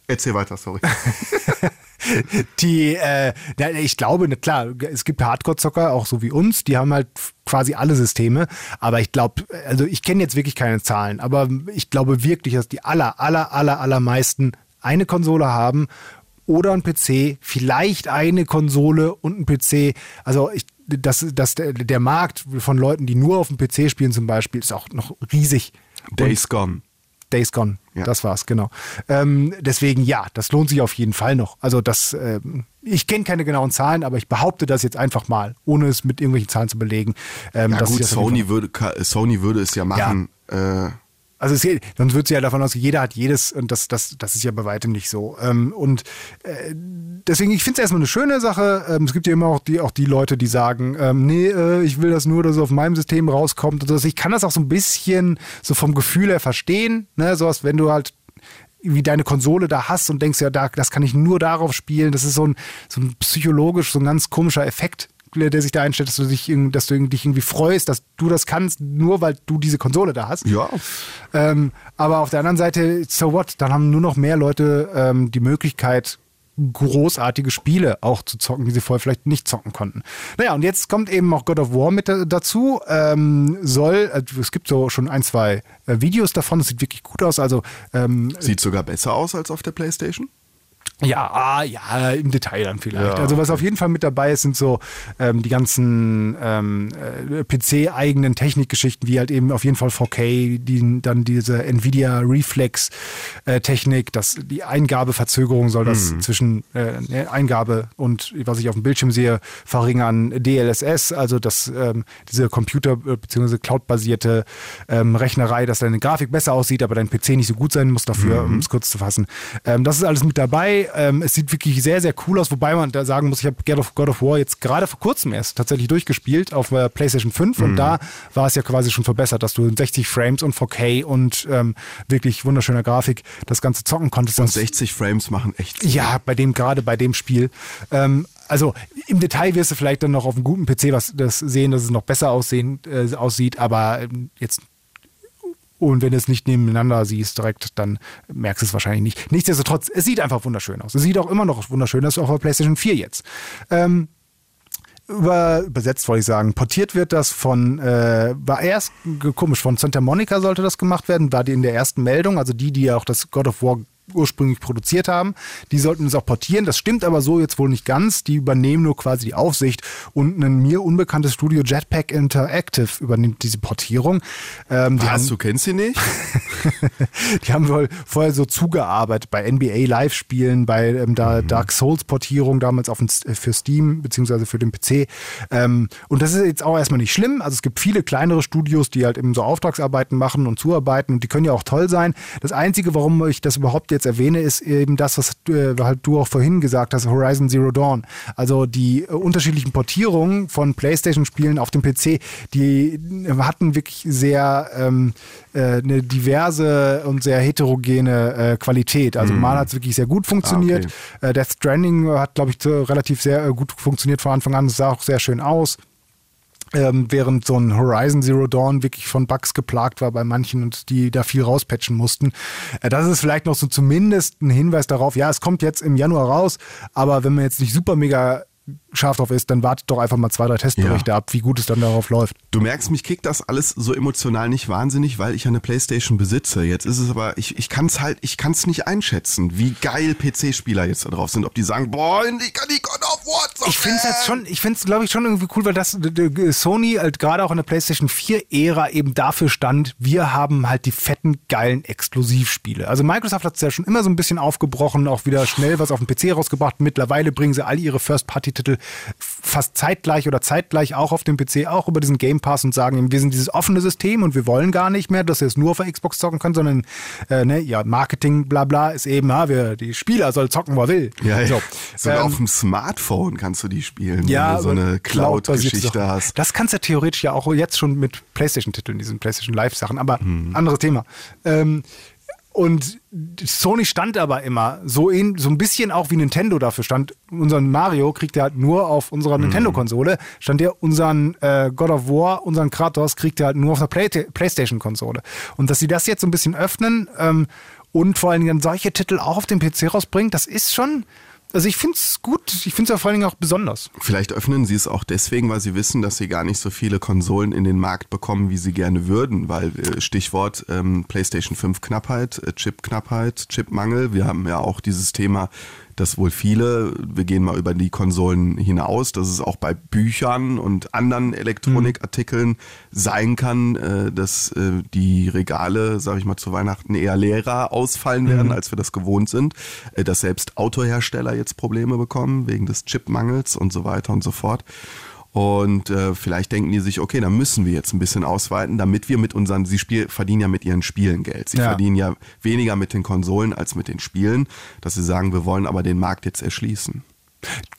Erzähl weiter, sorry. Die, äh, ich glaube, ne, klar, es gibt Hardcore-Zocker, auch so wie uns, die haben halt quasi alle Systeme. Aber ich glaube, also ich kenne jetzt wirklich keine Zahlen, aber ich glaube wirklich, dass die aller, aller, aller, allermeisten eine Konsole haben oder ein PC, vielleicht eine Konsole und ein PC. Also ich, das, das, der, Markt von Leuten, die nur auf dem PC spielen zum Beispiel, ist auch noch riesig. Und- Days Gone. Days Gone. Ja. Das war's, genau. Ähm, deswegen ja, das lohnt sich auf jeden Fall noch. Also das, ähm, ich kenne keine genauen Zahlen, aber ich behaupte das jetzt einfach mal, ohne es mit irgendwelchen Zahlen zu belegen. Ähm, Ja gut, Sony würde, Sony würde es ja machen. Äh, also es, sonst wird es ja davon aus, jeder hat jedes und das, das, das ist ja bei weitem nicht so. Ähm, und äh, deswegen, ich finde es erstmal eine schöne Sache. Ähm, es gibt ja immer auch die, auch die Leute, die sagen, ähm, nee, äh, ich will das nur, dass es auf meinem System rauskommt. Und so. Ich kann das auch so ein bisschen so vom Gefühl her verstehen. Ne? Sowas, wenn du halt wie deine Konsole da hast und denkst, ja, da, das kann ich nur darauf spielen. Das ist so ein, so ein psychologisch, so ein ganz komischer Effekt, der sich da einstellt, dass du dich, dass du dich irgendwie freust, dass du das kannst, nur weil du diese Konsole da hast. ja, Ähm, aber auf der anderen Seite, so what? Dann haben nur noch mehr Leute ähm, die Möglichkeit, großartige Spiele auch zu zocken, die sie vorher vielleicht nicht zocken konnten. Naja, und jetzt kommt eben auch God of War mit da- dazu. Ähm, soll, äh, es gibt so schon ein, zwei äh, Videos davon, das sieht wirklich gut aus. Also ähm, sieht sogar besser aus als auf der Playstation. Ja, ah, ja, im Detail dann vielleicht. Ja, also was auf jeden Fall mit dabei ist, sind so ähm, die ganzen ähm, äh, PC-eigenen Technikgeschichten, wie halt eben auf jeden Fall 4K, die, dann diese Nvidia Reflex-Technik, dass die Eingabeverzögerung soll das zwischen äh, ne, Eingabe und was ich auf dem Bildschirm sehe, verringern. DLSS, also das ähm, diese Computer- äh, bzw. Cloud-basierte ähm, Rechnerei, dass deine Grafik besser aussieht, aber dein PC nicht so gut sein muss dafür, um es kurz zu fassen. Ähm, das ist alles mit dabei. Ähm, es sieht wirklich sehr, sehr cool aus, wobei man da sagen muss, ich habe God of, God of War jetzt gerade vor kurzem erst tatsächlich durchgespielt auf der PlayStation 5 und da war es ja quasi schon verbessert, dass du in 60 Frames und 4K und ähm, wirklich wunderschöner Grafik das Ganze zocken konntest. Und Das- 60 Frames machen echt. ja, bei dem, gerade bei dem Spiel. Ähm, also im Detail wirst du vielleicht dann noch auf einem guten PC was das sehen, dass es noch besser aussehen, äh, aussieht, aber ähm, jetzt und wenn du es nicht nebeneinander siehst direkt, dann merkst du es wahrscheinlich nicht. Nichtsdestotrotz, es sieht einfach wunderschön aus. Es sieht auch immer noch wunderschön aus, auch auf PlayStation 4 jetzt. Ähm, über, übersetzt wollte ich sagen, portiert wird das von, äh, war erst komisch, von Santa Monica sollte das gemacht werden, war die in der ersten Meldung, also die, die ja auch das God of War ursprünglich produziert haben, die sollten es auch portieren. Das stimmt aber so jetzt wohl nicht ganz. Die übernehmen nur quasi die Aufsicht und ein mir unbekanntes Studio Jetpack Interactive übernimmt diese Portierung. Ähm, die Was, haben- du kennst sie nicht? die haben wohl vorher so zugearbeitet bei NBA Live-Spielen, bei ähm, da Dark Souls-Portierung damals auf den, äh, für Steam beziehungsweise für den PC. Ähm, und das ist jetzt auch erstmal nicht schlimm. Also es gibt viele kleinere Studios, die halt eben so Auftragsarbeiten machen und zuarbeiten und die können ja auch toll sein. Das Einzige, warum ich das überhaupt jetzt erwähne, ist eben das, was äh, halt du auch vorhin gesagt hast, Horizon Zero Dawn. Also die äh, unterschiedlichen Portierungen von PlayStation-Spielen auf dem PC, die äh, hatten wirklich sehr ähm, äh, eine diverse und sehr heterogene äh, Qualität. Also mal hat es wirklich sehr gut funktioniert. Äh, Death Stranding hat, glaube ich, relativ sehr gut funktioniert von Anfang an. Es sah auch sehr schön aus. Ähm, während so ein Horizon Zero Dawn wirklich von Bugs geplagt war bei manchen und die da viel rauspatchen mussten. Äh, das ist vielleicht noch so zumindest ein Hinweis darauf, ja, es kommt jetzt im Januar raus, aber wenn man jetzt nicht super mega scharf drauf ist, dann wartet doch einfach mal zwei, drei Testberichte ab, wie gut es dann darauf läuft. Du merkst, mich kickt das alles so emotional nicht wahnsinnig, weil ich eine Playstation besitze. Jetzt ist es aber, ich, ich kann es halt, ich kann es nicht einschätzen, wie geil PC-Spieler jetzt da drauf sind. Ob die sagen, boah, ich kann die God of War zocken. Ich finde es jetzt schon, ich finde es glaube ich schon irgendwie cool, weil das Sony halt gerade auch in der PlayStation 4 Ära eben dafür stand, wir haben halt die fetten geilen Exklusivspiele. Also Microsoft hat es ja schon immer so ein bisschen aufgebrochen, auch wieder schnell was auf dem PC rausgebracht. Mittlerweile bringen sie all ihre First Party Titel fast zeitgleich oder zeitgleich auch auf dem PC, auch über diesen Game Pass und sagen, wir sind dieses offene System und wir wollen gar nicht mehr, dass ihr es nur auf der Xbox zocken könnt, sondern äh, ne, ja, Marketing, bla bla, ist eben, ja, wir, die Spieler soll zocken, wo er will. Ja. So, Sogar ähm, auf dem Smartphone kannst du die spielen, ja, wenn du so eine Cloud-Geschichte Sachen. hast. Das kannst du theoretisch ja auch jetzt schon mit PlayStation-Titeln, diesen PlayStation Live-Sachen, aber Mhm. anderes Thema. Ähm, und Sony stand aber immer so, in, so ein bisschen auch wie Nintendo dafür stand. Unseren Mario kriegt er halt nur auf Mhm. unserer Nintendo-Konsole. Stand der unseren äh, God of War, unseren Kratos kriegt er halt nur auf der Play PlayStation-Konsole. Und dass sie das jetzt so ein bisschen öffnen ähm, und vor allen Dingen solche Titel auch auf dem PC rausbringen, das ist schon. Also ich finde es gut. Ich finde es ja vor allen Dingen auch besonders. Vielleicht öffnen sie es auch deswegen, weil sie wissen, dass sie gar nicht so viele Konsolen in den Markt bekommen, wie sie gerne würden. Weil äh, Stichwort ähm, PlayStation 5 Knappheit, äh, Chip Knappheit, Chipmangel. Wir haben ja auch dieses Thema, dass wohl viele, wir gehen mal über die Konsolen hinaus, dass es auch bei Büchern und anderen Elektronikartikeln sein kann, äh, dass äh, die Regale, sage ich mal, zu Weihnachten eher leerer ausfallen werden, als wir das gewohnt sind. Äh, dass selbst Autohersteller jetzt Probleme bekommen wegen des Chipmangels und so weiter und so fort. Und äh, vielleicht denken die sich, okay, dann müssen wir jetzt ein bisschen ausweiten, damit wir mit unseren, sie spiel, verdienen ja mit ihren Spielen Geld. Sie Ja. verdienen ja weniger mit den Konsolen als mit den Spielen, dass sie sagen, wir wollen aber den Markt jetzt erschließen.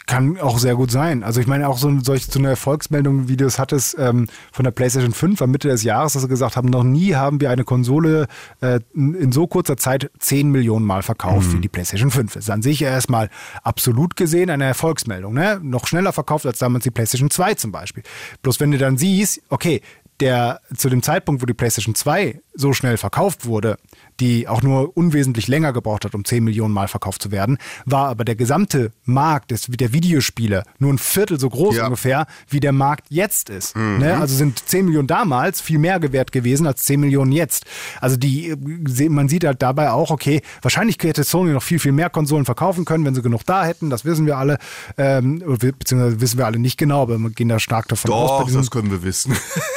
Kann auch sehr gut sein. Also ich meine auch so, solch, so eine Erfolgsmeldung, wie du es hattest ähm, von der PlayStation 5 am Mitte des Jahres, dass sie gesagt haben, noch nie haben wir eine Konsole äh, in so kurzer Zeit 10 Millionen Mal verkauft wie die PlayStation 5. Das ist an sich ja erstmal absolut gesehen eine Erfolgsmeldung. Ne? Noch schneller verkauft als damals die PlayStation 2 zum Beispiel. Bloß wenn du dann siehst, okay, der zu dem Zeitpunkt, wo die PlayStation 2 so schnell verkauft wurde, die auch nur unwesentlich länger gebraucht hat, um 10 Millionen Mal verkauft zu werden, war aber der gesamte Markt des, der Videospiele nur ein Viertel so groß Ja. ungefähr, wie der Markt jetzt ist. Mhm. Ne? Also sind 10 Millionen damals viel mehr gewährt gewesen als 10 Millionen jetzt. Also die, äh, man sieht halt dabei auch, okay, wahrscheinlich hätte Sony noch viel, viel mehr Konsolen verkaufen können, wenn sie genug da hätten, das wissen wir alle, ähm, beziehungsweise wissen wir alle nicht genau, aber wir gehen da stark davon aus. bei Doch, das können wir wissen.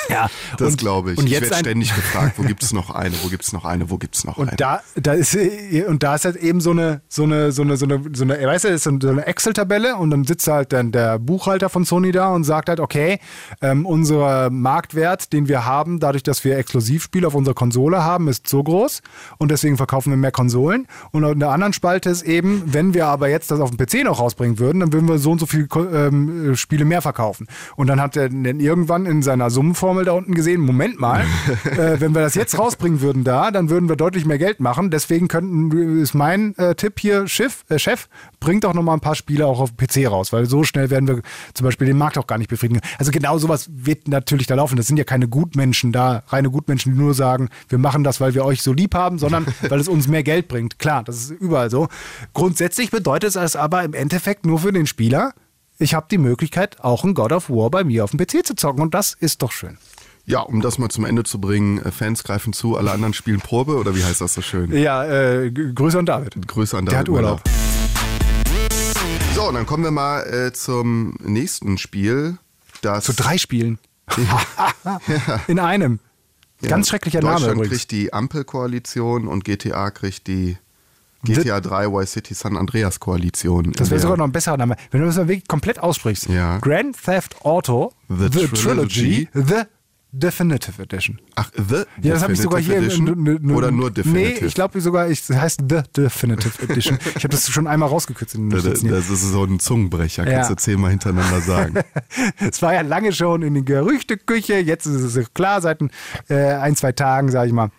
Ja, Das glaube ich. und ich jetzt werde ständig gefragt, wo gibt es noch eine? Wo gibt's noch eine? Wo gibt's noch Und eine? da, da ist, und da ist halt eben so eine, so eine, so eine, so eine, so eine, weißt du, ist so eine Excel-Tabelle und dann sitzt halt dann der Buchhalter von Sony da und sagt halt, okay, ähm, unser Marktwert, den wir haben, dadurch, dass wir Exklusivspiele auf unserer Konsole haben, ist so groß und deswegen verkaufen wir mehr Konsolen. Und in der anderen Spalte ist eben, wenn wir aber jetzt das auf dem PC noch rausbringen würden, dann würden wir so und so viele ähm, Spiele mehr verkaufen. Und dann hat er dann irgendwann in seiner Summenformel da unten gesehen, Moment mal, äh, wenn wir das jetzt rausbringen würden da, dann würden wir deutlich mehr Geld machen. Deswegen könnten, ist mein äh, Tipp hier, Schiff, äh, Chef, bringt doch noch mal ein paar Spiele auch auf PC raus, weil so schnell werden wir zum Beispiel den Markt auch gar nicht befriedigen. Also genau sowas wird natürlich da laufen. Das sind ja keine Gutmenschen da, reine Gutmenschen, die nur sagen, wir machen das, weil wir euch so lieb haben, sondern weil es uns mehr Geld bringt. Klar, das ist überall so. Grundsätzlich bedeutet es aber im Endeffekt nur für den Spieler, ich habe die Möglichkeit, auch ein God of War bei mir auf dem PC zu zocken und das ist doch schön. Ja, um das mal zum Ende zu bringen, äh, Fans greifen zu, alle anderen spielen Probe oder wie heißt das so schön? Ja, äh, Grüße an David. Grüße an Der hat David. Urlaub. So, und dann kommen wir mal äh, zum nächsten Spiel. Das Zu drei Spielen. In einem. Ganz schrecklicher Name Deutschland übrigens. kriegt die Ampel-Koalition und GTA kriegt die GTA 3 Y City San Andreas Koalition. Das wäre sogar noch ein besserer Name. Wenn du das mal wirklich komplett aussprichst. Ja. Grand Theft Auto, The Trilogy. The Definitive Edition. Ach, The Ja, das habe ich sogar hier. Edition? n- n- n- Oder nur Definitive? Nee, ich glaube sogar, es heißt The Definitive Edition. ich habe das schon einmal rausgekürzt in den Das, das ist so ein Zungenbrecher, Ja. kannst du zehnmal hintereinander sagen. Es war ja lange schon in den Gerüchteküche. Jetzt ist es klar, seit ein, äh, ein zwei Tagen, sage ich mal.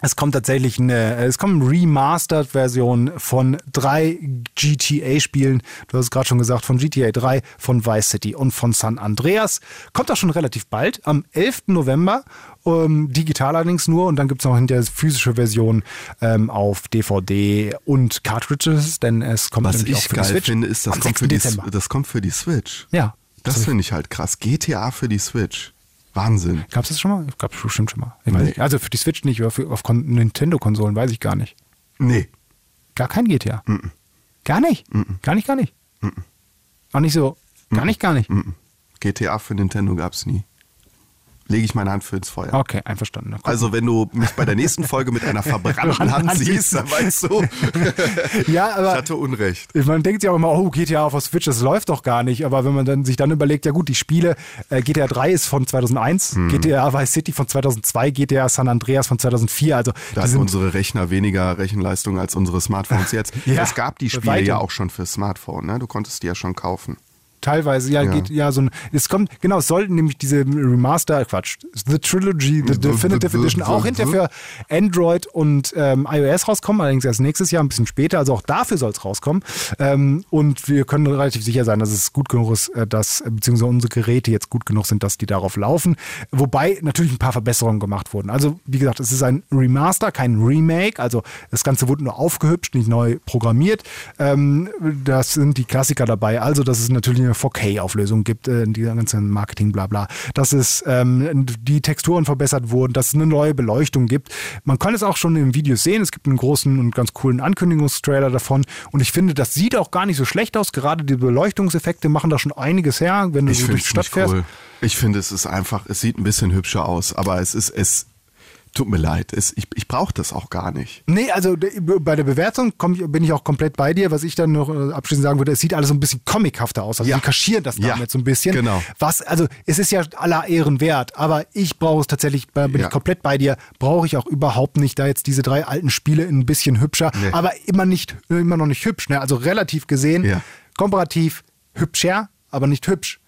Es kommt tatsächlich eine, es kommt eine Remastered-Version von drei GTA-Spielen. Du hast es gerade schon gesagt, von GTA 3, von Vice City und von San Andreas. Kommt auch schon relativ bald, am 11. November. Ähm, digital allerdings nur und dann gibt es noch hinterher physische Version ähm, auf DVD und Cartridges, denn es kommt Was nämlich auch ich für die geil Switch finde, ist, das kommt, 6. für die, das kommt für die Switch. Ja. Das finde ich halt krass. GTA für die Switch. Wahnsinn. Gab es das schon mal? Gab es bestimmt schon mal. Nee. Also für die Switch nicht, aber für, auf Kon- Nintendo-Konsolen weiß ich gar nicht. Nee. Gar kein GTA. Gar nicht. Gar nicht, gar nicht. Auch nicht so. Gar nicht, gar nicht. GTA für Nintendo gab es nie. Lege ich meine Hand für ins Feuer. Okay, einverstanden. Also wenn du mich bei der nächsten Folge mit einer verbrannten Hand siehst, dann weißt du, ja, ich aber hatte Unrecht. man denkt sich auch immer, oh, GTA auf der Switch, das läuft doch gar nicht. Aber wenn man dann sich dann überlegt, ja gut, die Spiele, äh, GTA 3 ist von 2001, Hm. GTA Vice City von 2002, GTA San Andreas von 2004. Also Da sind unsere Rechner weniger Rechenleistung als unsere Smartphones jetzt. Ja, es gab die Spiele weitem. ja auch schon für Smartphone. Ne? Du konntest die ja schon kaufen. Teilweise, ja, Ja. geht ja so ein. Es kommt, genau, es sollten nämlich diese Remaster, Quatsch, The Trilogy, The Definitive Edition auch hinterher für Android und ähm, iOS rauskommen, allerdings erst nächstes Jahr, ein bisschen später, also auch dafür soll es rauskommen. Ähm, und wir können relativ sicher sein, dass es gut genug ist, äh, dass, äh, beziehungsweise unsere Geräte jetzt gut genug sind, dass die darauf laufen. Wobei natürlich ein paar Verbesserungen gemacht wurden. Also, wie gesagt, es ist ein Remaster, kein Remake, also das Ganze wurde nur aufgehübscht, nicht neu programmiert. Ähm, das sind die Klassiker dabei. Also, dass es natürlich eine 4K-Auflösung gibt, äh, die ganzen Marketing, bla bla. Dass es ähm, die Texturen verbessert wurden, dass es eine neue Beleuchtung gibt. Man kann es auch schon in Videos sehen. Es gibt einen großen und ganz coolen Ankündigungstrailer davon. Und ich finde, das sieht auch gar nicht so schlecht aus. Gerade die Beleuchtungseffekte machen da schon einiges her, wenn du Ich so durch die Stadt fährst. cool. Ich finde, es ist einfach, es sieht ein bisschen hübscher aus, aber es ist, es tut mir leid. Es, ich ich brauche das auch gar nicht. Nee, also bei der Bewertung komm, bin ich auch komplett bei dir. Was ich dann noch äh, abschließend sagen würde, es sieht alles so ein bisschen comichafter aus. Also Ja. die kaschieren das Ja, damit so ein bisschen. genau. Was, also es ist ja aller Ehren wert, aber ich brauche es tatsächlich, da bin Ja. ich komplett bei dir, brauche ich auch überhaupt nicht, da jetzt diese drei alten Spiele ein bisschen hübscher, Nee. aber immer nicht, immer noch nicht hübsch. Ne? Also relativ gesehen, Ja. komparativ hübscher, aber nicht hübsch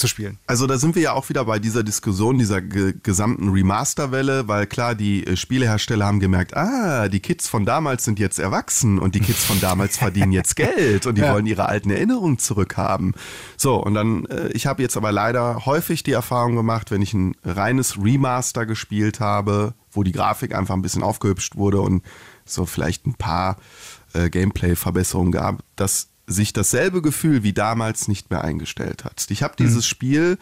zu spielen. Also da sind wir ja auch wieder bei dieser Diskussion, dieser ge gesamten Remasterwelle, weil klar, die äh, Spielehersteller haben gemerkt, ah, die Kids von damals sind jetzt erwachsen und die Kids von damals verdienen jetzt Geld und die Ja. wollen ihre alten Erinnerungen zurückhaben. So, und dann, äh, ich habe jetzt aber leider häufig die Erfahrung gemacht, wenn ich ein reines Remaster gespielt habe, wo die Grafik einfach ein bisschen aufgehübscht wurde und so vielleicht ein paar äh, Gameplay-Verbesserungen gab, dass sich dasselbe Gefühl wie damals nicht mehr eingestellt hat. Ich habe dieses Spiel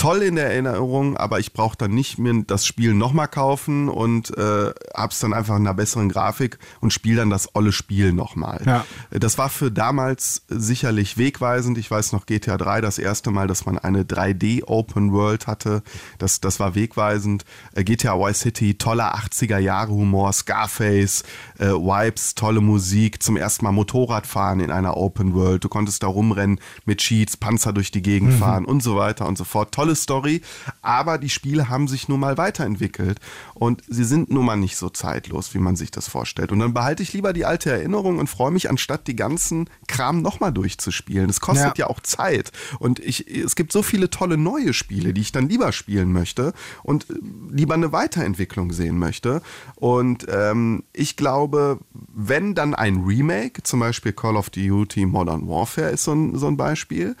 toll in der Erinnerung, aber ich brauche dann nicht mir das Spiel nochmal kaufen und äh, hab's dann einfach in einer besseren Grafik und spiele dann das olle Spiel nochmal. Ja. Das war für damals sicherlich wegweisend. Ich weiß noch GTA 3, das erste Mal, dass man eine 3D Open World hatte. Das, das war wegweisend. Äh, GTA Vice City, toller 80er Jahre Humor, Scarface, äh, Vibes, tolle Musik, zum ersten Mal Motorradfahren in einer Open World. Du konntest da rumrennen mit Cheats, Panzer durch die Gegend fahren und so weiter und so fort. Tolle Story, aber die Spiele haben sich nun mal weiterentwickelt und sie sind nun mal nicht so zeitlos, wie man sich das vorstellt. Und dann behalte ich lieber die alte Erinnerung und freue mich, anstatt die ganzen Kram nochmal durchzuspielen. Es kostet ja. Ja. auch Zeit und ich, es gibt so viele tolle neue Spiele, die ich dann lieber spielen möchte und lieber eine Weiterentwicklung sehen möchte. Und ähm, ich glaube, wenn dann ein Remake, zum Beispiel Call of Duty Modern Warfare ist so ein, so ein Beispiel,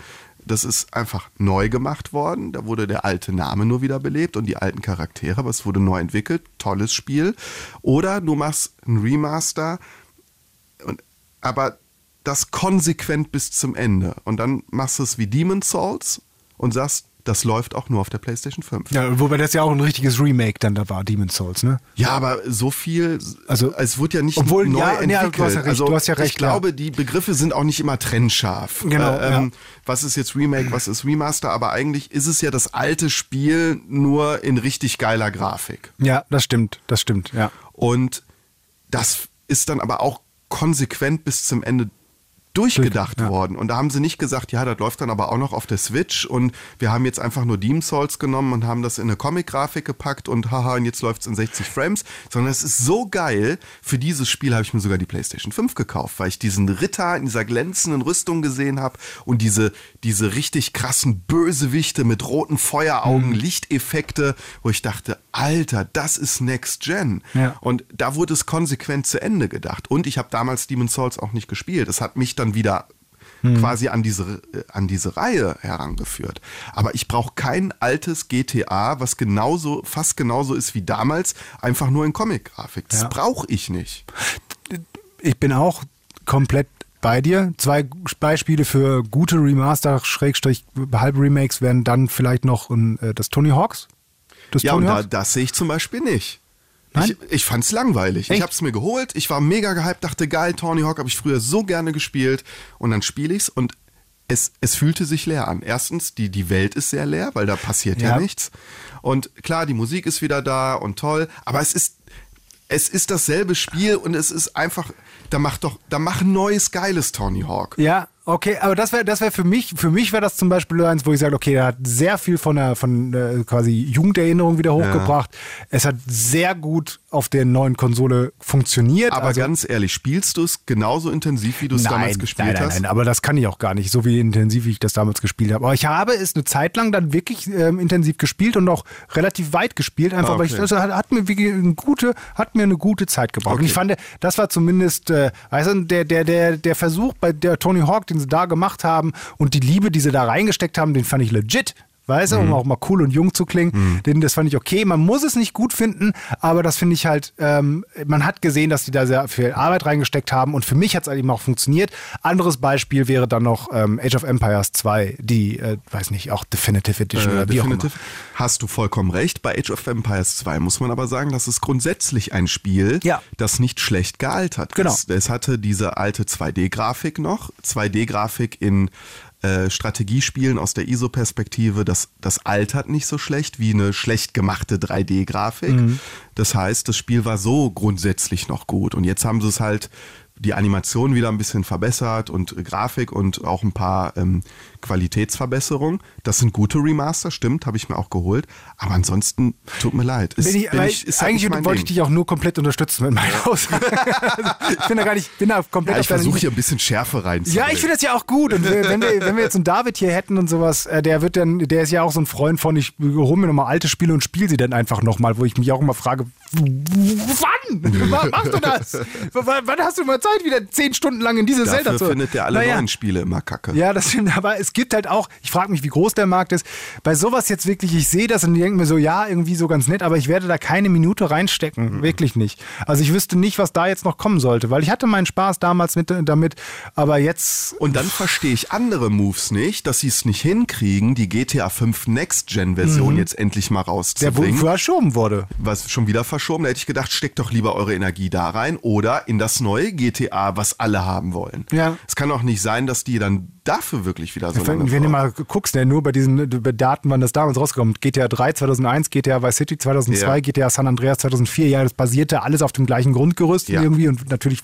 das ist einfach neu gemacht worden. Da wurde der alte Name nur wieder belebt und die alten Charaktere, aber es wurde neu entwickelt. Tolles Spiel. Oder du machst ein Remaster, und, aber das konsequent bis zum Ende. Und dann machst du es wie Demon's Souls und sagst, das läuft auch nur auf der PlayStation 5. Ja, wobei das ja auch ein richtiges Remake dann da war, Demon's Souls, ne? Ja, aber so viel, Also- es wird ja nicht Obwohl, neu ja, entwickelt. du hast ja recht, also du hast ja recht, ich glaube, die Begriffe sind auch nicht immer trennscharf. Genau, Äh, ähm, ja. Was ist jetzt Remake, was ist Remaster? Aber eigentlich ist es ja das alte Spiel nur in richtig geiler Grafik. Ja, das stimmt, das stimmt, ja. Und das ist dann aber auch konsequent bis zum Ende durchgedacht Ja. worden. Und da haben sie nicht gesagt, ja, das läuft dann aber auch noch auf der Switch und wir haben jetzt einfach nur Demon's Souls genommen und haben das in eine Comic-Grafik gepackt und haha, und jetzt läuft es in 60 Frames, sondern es ist so geil. Für dieses Spiel habe ich mir sogar die PlayStation 5 gekauft, weil ich diesen Ritter in dieser glänzenden Rüstung gesehen habe und diese, diese richtig krassen Bösewichte mit roten Feueraugen, Mhm. Lichteffekte, wo ich dachte, Alter, das ist Next Gen. Ja. Und da wurde es konsequent zu Ende gedacht. Und ich habe damals Demon's Souls auch nicht gespielt. Es hat mich dann wieder quasi an diese, äh, an diese Reihe herangeführt. Aber ich brauche kein altes GTA, was genauso, fast genauso ist wie damals, einfach nur in Comic-Grafik. Das Ja. brauche ich nicht. Ich bin auch komplett bei dir. Zwei Beispiele für gute Remaster, Schrägstrich, halbe Remakes wären dann vielleicht noch äh, das Tony Hawks. Das Ja, und Tony da, Hawks? das sehe ich zum Beispiel nicht. Nein? Ich, ich fand's langweilig. Echt? Ich hab's mir geholt, ich war mega gehypt, dachte geil, Tony Hawk habe ich früher so gerne gespielt und dann spiele ich's und es, es fühlte sich leer an. Erstens, die, die Welt ist sehr leer, weil da passiert ja. Ja. nichts. Und klar, die Musik ist wieder da und toll, aber es ist, es ist dasselbe Spiel und es ist einfach, da macht doch, da mach ein neues geiles Tony Hawk. Ja, okay, aber das wäre das wär für mich, für mich wäre das zum Beispiel eins, wo ich sage, okay, er hat sehr viel von der von äh, quasi Jugenderinnerung wieder hochgebracht. Es hat sehr gut auf der neuen Konsole funktioniert. Aber also, ganz ehrlich, spielst du es genauso intensiv, wie du es damals gespielt nein, nein, hast? Nein, aber das kann ich auch gar nicht, so wie intensiv wie ich das damals gespielt habe. Aber ich habe es eine Zeit lang dann wirklich ähm, intensiv gespielt und auch relativ weit gespielt, einfach Ah, weil ich okay. das hat, hat mir wirklich eine gute, hat mir eine gute Zeit gebracht. Und Okay. ich fand, das war zumindest, äh, weißt du, der, der, der, der Versuch bei der Tony Hawk, den sie da gemacht haben und die Liebe, die sie da reingesteckt haben, den fand ich legit. Weißt du, Mhm. um auch mal cool und jung zu klingen. Den, das fand ich okay. Man muss es nicht gut finden, aber das finde ich halt, ähm, man hat gesehen, dass die da sehr viel Arbeit reingesteckt haben und für mich hat es eben auch funktioniert. Anderes Beispiel wäre dann noch ähm, Age of Empires 2, die, äh, weiß nicht, auch Definitive Edition Äh, oder wie auch definitiv. Hast du vollkommen recht. Bei Age of Empires 2 muss man aber sagen, das ist grundsätzlich ein Spiel, Ja. das nicht schlecht gealtert Genau. ist. Es hatte diese alte 2D-Grafik noch, 2D-Grafik in äh, Strategiespielen aus der ISO-Perspektive, das, das altert nicht so schlecht wie eine schlecht gemachte 3D-Grafik. Mhm. Das heißt, das Spiel war so grundsätzlich noch gut. Und jetzt haben sie es halt die Animation wieder ein bisschen verbessert und Grafik und auch ein paar ähm, Qualitätsverbesserungen. Das sind gute Remaster, stimmt, habe ich mir auch geholt. Aber ansonsten, tut mir leid. Ist, Bin ich, bin ich- ist eigentlich wollte ich dich auch nur komplett unterstützen mit meiner Aussage. also, ich bin da gar nicht, bin da komplett ja, ich versuche hier ein bisschen Schärfe reinzubringen. Ja, ich finde das ja auch gut. Und wenn wir, wenn wir jetzt einen David hier hätten und sowas, äh, der wird dann, der ist ja auch so ein Freund von, ich hole mir nochmal alte Spiele und spiele sie dann einfach nochmal, wo ich mich auch immer frage, wann? Wann machst du das? Wann hast du mal Zeit? Zeit, wieder zehn Stunden lang in diese Dafür Zelda zu. findet der alle Naja. neuen Spiele immer kacke. Ja, das stimmt, aber es gibt halt auch, ich frage mich, wie groß der Markt ist. Bei sowas jetzt wirklich, ich sehe das und denke mir so, ja, irgendwie so ganz nett, aber ich werde da keine Minute reinstecken. Mhm. Wirklich nicht. Also ich wüsste nicht, was da jetzt noch kommen sollte, weil ich hatte meinen Spaß damals mit, damit, aber jetzt. Und dann verstehe ich andere Moves nicht, dass sie es nicht hinkriegen, die GTA 5 Next-Gen-Version jetzt endlich mal Mhm. Der rauszubringen. verschoben wurde. was schon wieder verschoben, da hätte ich gedacht, steckt doch lieber eure Energie da rein oder in das neue GTA, was alle haben wollen. Ja. Es kann doch nicht sein, dass die dann dafür wirklich wieder so lange Wenn, wenn du mal guckst, ne, nur bei diesen bei Daten, wann das damals rausgekommen ist, GTA 3 2001, GTA Vice City 2002, Ja. GTA San Andreas 2004, ja, das basierte alles auf dem gleichen Grundgerüst Ja. irgendwie und natürlich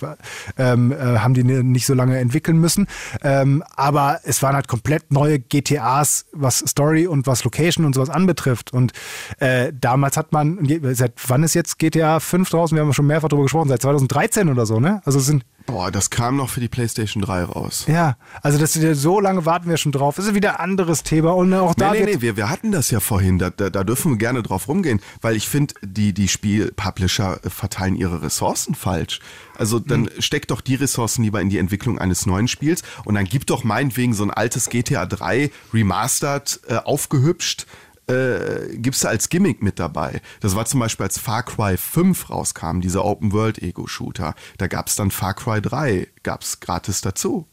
ähm, äh, haben die ne- nicht so lange entwickeln müssen, ähm, aber es waren halt komplett neue GTAs, was Story und was Location und sowas anbetrifft und äh, damals hat man, seit wann ist jetzt GTA 5 draußen? Wir haben schon mehrfach darüber gesprochen, seit 2013 oder so, ne? Also es sind Boah, das kam noch für die PlayStation 3 raus. ja, also das, so lange warten wir schon drauf. Das ist wieder ein anderes Thema und auch da Nee, nee, nee, wir, wir hatten das ja vorhin, da, da, da dürfen wir gerne drauf rumgehen, weil ich finde, die, die Spielpublisher äh, verteilen ihre Ressourcen falsch. Also dann Hm. steckt doch die Ressourcen lieber in die Entwicklung eines neuen Spiels und dann gibt doch meinetwegen so ein altes GTA 3 remastered, äh, aufgehübscht, äh, gibst du als Gimmick mit dabei. Das war zum Beispiel, als Far Cry 5 rauskam, dieser Open-World-Ego-Shooter. Da gab es dann Far Cry 3, gab es gratis dazu.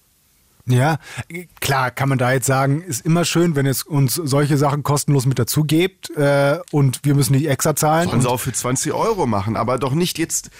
Ja, klar kann man da jetzt sagen, ist immer schön, wenn es uns solche Sachen kostenlos mit dazu gibt äh, und wir müssen nicht extra zahlen. Sollen sie auch für 20 Euro machen, aber doch nicht jetzt,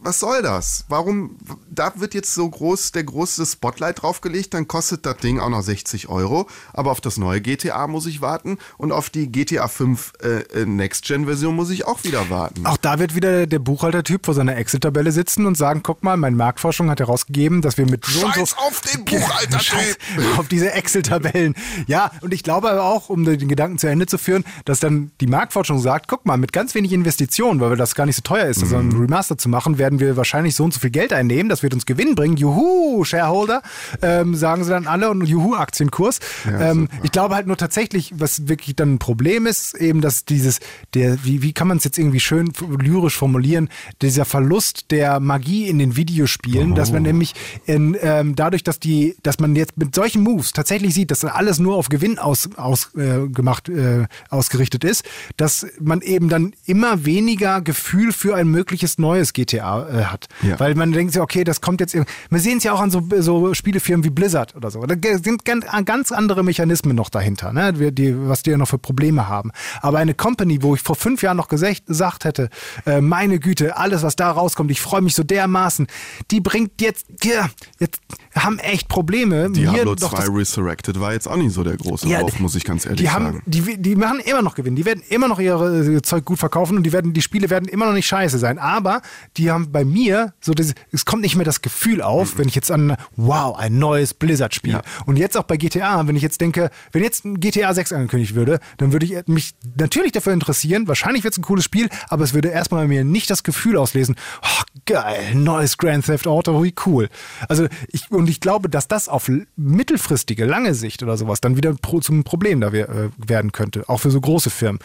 was soll das? Warum, da wird jetzt so groß, der große Spotlight draufgelegt, dann kostet das Ding auch noch 60 Euro, aber auf das neue GTA muss ich warten und auf die GTA 5 äh, äh, Next-Gen-Version muss ich auch wieder warten. auch da wird wieder der Buchhaltertyp vor seiner Excel-Tabelle sitzen und sagen, guck mal, meine Marktforschung hat herausgegeben, dass wir mit so und so Scheiß auf den Scheiß Buchhaltertyp! auf diese Excel-Tabellen. Ja, und ich glaube aber auch, um den Gedanken zu Ende zu führen, dass dann die Marktforschung sagt, guck mal, mit ganz wenig Investitionen, weil das gar nicht so teuer ist, Mhm. einen Remaster zu machen, werden wir wahrscheinlich so und so viel Geld einnehmen, das wird uns Gewinn bringen. Juhu, Shareholder, ähm, sagen sie dann alle. Und Juhu, Aktienkurs. ähm, ich glaube halt nur tatsächlich, was wirklich dann ein Problem ist, eben, dass dieses, der, wie, wie kann man es jetzt irgendwie schön lyrisch formulieren, dieser Verlust der Magie in den Videospielen, dass man nämlich in, ähm, dadurch, dass die, dass man jetzt mit solchen Moves tatsächlich sieht, dass dann alles nur auf Gewinn aus, aus, äh, gemacht, äh, ausgerichtet ist, dass man eben dann immer weniger Gefühl für ein mögliches neues GTA äh, hat. Ja. Weil man denkt sich, okay, das kommt jetzt, wir sehen es ja auch an so, so Spielefirmen wie Blizzard oder so. Da sind ganz, andere Mechanismen noch dahinter, ne? die, die, was die ja noch für Probleme haben. Aber eine Company, wo ich vor fünf Jahren noch gesagt, gesagt hätte, äh, meine Güte, alles, was da rauskommt, ich freue mich so dermaßen, die bringt jetzt, ja, jetzt haben echt Probleme. Diablo doch 2 das Resurrected war jetzt auch nicht so der große Ja, Wurf, muss ich ganz ehrlich die haben, sagen. Die, die machen immer noch Gewinn. Die werden immer noch ihre äh, Zeug gut verkaufen und die werden, die Spiele werden immer noch nicht scheiße sein. Aber die haben bei mir so, das, es kommt nicht mehr das Gefühl auf, wenn ich jetzt an, wow, ein neues Blizzard-Spiel. Ja. Und jetzt auch bei GTA, wenn ich jetzt denke, wenn jetzt ein GTA 6 angekündigt würde, dann würde ich mich natürlich dafür interessieren. Wahrscheinlich wird es ein cooles Spiel, aber es würde erstmal bei mir nicht das Gefühl auslesen, oh, geil, neues Grand Theft Auto, wie cool. Also ich, und ich glaube, dass das auf mittelfristige, lange Sicht oder sowas dann wieder zum Problem da äh, werden könnte, auch für so große Firmen.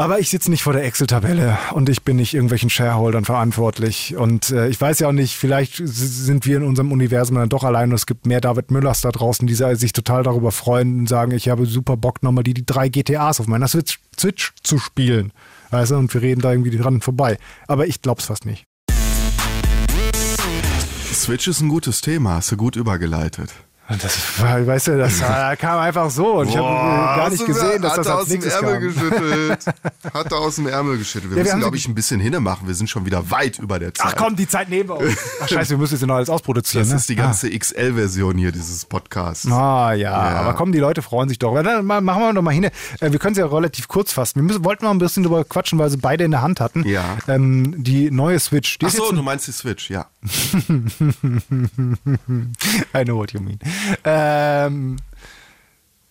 Aber ich sitze nicht vor der Excel-Tabelle und ich bin nicht irgendwelchen Shareholdern verantwortlich. Und äh, ich weiß ja auch nicht, vielleicht sind wir in unserem Universum dann doch allein und es gibt mehr David Müllers da draußen, die sich total darüber freuen und sagen, ich habe super Bock, nochmal die, die drei GTAs auf meiner Switch, Switch zu spielen. Weißt du, und wir reden da irgendwie dran vorbei. Aber ich glaub's fast nicht. Switch ist ein gutes Thema, hast du gut übergeleitet. Und Das war, weißt du, das kam einfach so und ich habe Boah, gar nicht gesehen, dass hat das er aus dem Ärmel geschüttelt. Hat er aus dem Ärmel geschüttelt. Wir wir müssen, glaube ich, ein bisschen hinne machen. Wir sind schon wieder weit über der Zeit. Ach komm, die Zeit nehmen wir uns. Ach scheiße, wir müssen jetzt noch alles ausproduzieren. Das ne? ist die ganze XL-Version hier dieses Podcasts. Ah ja, Ja. aber komm, die Leute freuen sich doch. Dann ma- machen wir doch mal hin. Äh, Wir können es ja relativ kurz fassen. Wir müssen, wollten mal ein bisschen drüber quatschen, weil sie beide in der Hand hatten. Ja. Ähm, die neue Switch. Die Ach so, du meinst die Switch, ja. I know what you mean. Ähm,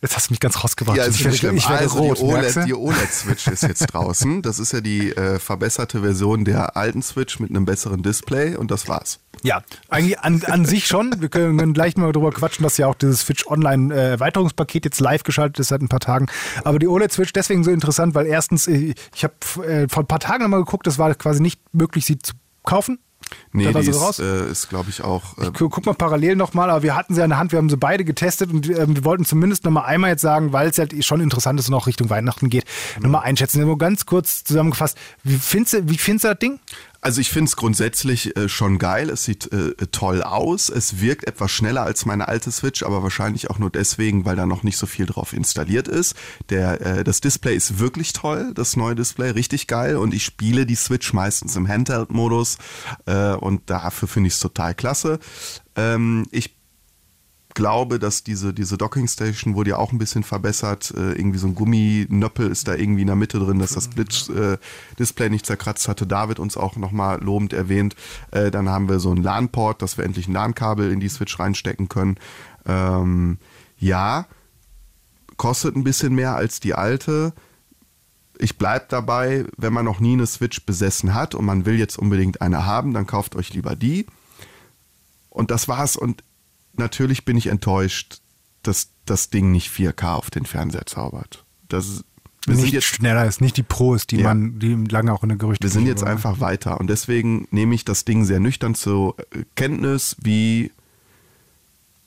jetzt hast du mich ganz rausgebracht. Ja, ich ist werde, schlimm. ich werde also rot, die? OLED, die OLED-Switch ist jetzt draußen. Das ist ja die äh, verbesserte Version der alten Switch mit einem besseren Display und das war's. Ja, eigentlich an, an sich schon. Wir können gleich mal drüber quatschen, dass ja auch dieses Switch Online äh, Erweiterungspaket jetzt live geschaltet ist seit ein paar Tagen. Aber die OLED Switch deswegen so interessant, weil erstens, äh, ich habe äh, vor ein paar Tagen nochmal geguckt, es war quasi nicht möglich, sie zu kaufen. Nee, die ist, raus? äh, ist glaube ich auch. Äh, Gu- Guck mal parallel nochmal, aber wir hatten sie in der Hand, wir haben sie beide getestet und ähm, wir wollten zumindest nochmal einmal jetzt sagen, weil es halt schon interessant ist und auch Richtung Weihnachten geht, nochmal einschätzen. Nur ganz kurz zusammengefasst, wie findest du, wie findest du das Ding? Also ich finde es grundsätzlich äh, schon geil. Es sieht äh, toll aus. Es wirkt etwas schneller als meine alte Switch, aber wahrscheinlich auch nur deswegen, weil da noch nicht so viel drauf installiert ist. Der, äh, das Display ist wirklich toll, das neue Display, richtig geil. Und ich spiele die Switch meistens im Handheld-Modus äh, und dafür finde ich es total klasse. Ähm, ich glaube, dass diese, diese Docking Station wurde ja auch ein bisschen verbessert. Äh, irgendwie so ein Gumminöppel ist da irgendwie in der Mitte drin, dass das Blitz, äh, Display nicht zerkratzt hatte. David uns auch nochmal lobend erwähnt. Äh, dann haben wir so einen LAN-Port, dass wir endlich ein LAN-Kabel in die Switch reinstecken können. Ähm, ja, kostet ein bisschen mehr als die alte. Ich bleib dabei, wenn man noch nie eine Switch besessen hat und man will jetzt unbedingt eine haben, dann kauft euch lieber die. Und das war's. Und natürlich bin ich enttäuscht, dass das Ding nicht 4K auf den Fernseher zaubert. Das ist, nicht jetzt schneller ist, nicht die Pros, die Ja. man, die lange auch in der Gerüchte. wir sind jetzt einfach weiter und deswegen nehme ich das Ding sehr nüchtern zur Kenntnis, wie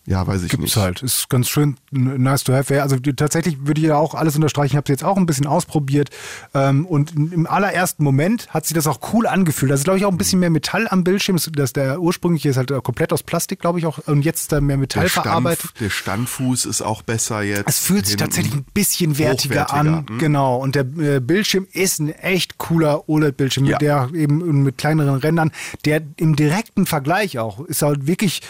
ja, weiß ich Gibt's nicht. halt. Ist ganz schön nice to have. Also tatsächlich würde ich ja auch alles unterstreichen. Ich habe es jetzt auch ein bisschen ausprobiert. Ähm, und im allerersten Moment hat sich das auch cool angefühlt. Da ist, glaube ich, auch ein bisschen mehr Metall am Bildschirm. Das- der ursprüngliche ist halt komplett aus Plastik, glaube ich, auch. Und jetzt da mehr Metall Der, Stand, verarbeitet. der Standfuß ist auch besser jetzt. Es fühlt sich tatsächlich ein bisschen wertiger, an. Hm? Genau. Und der äh, Bildschirm ist ein echt cooler OLED-Bildschirm, Ja. der eben mit kleineren Rändern, der im direkten Vergleich auch ist halt wirklich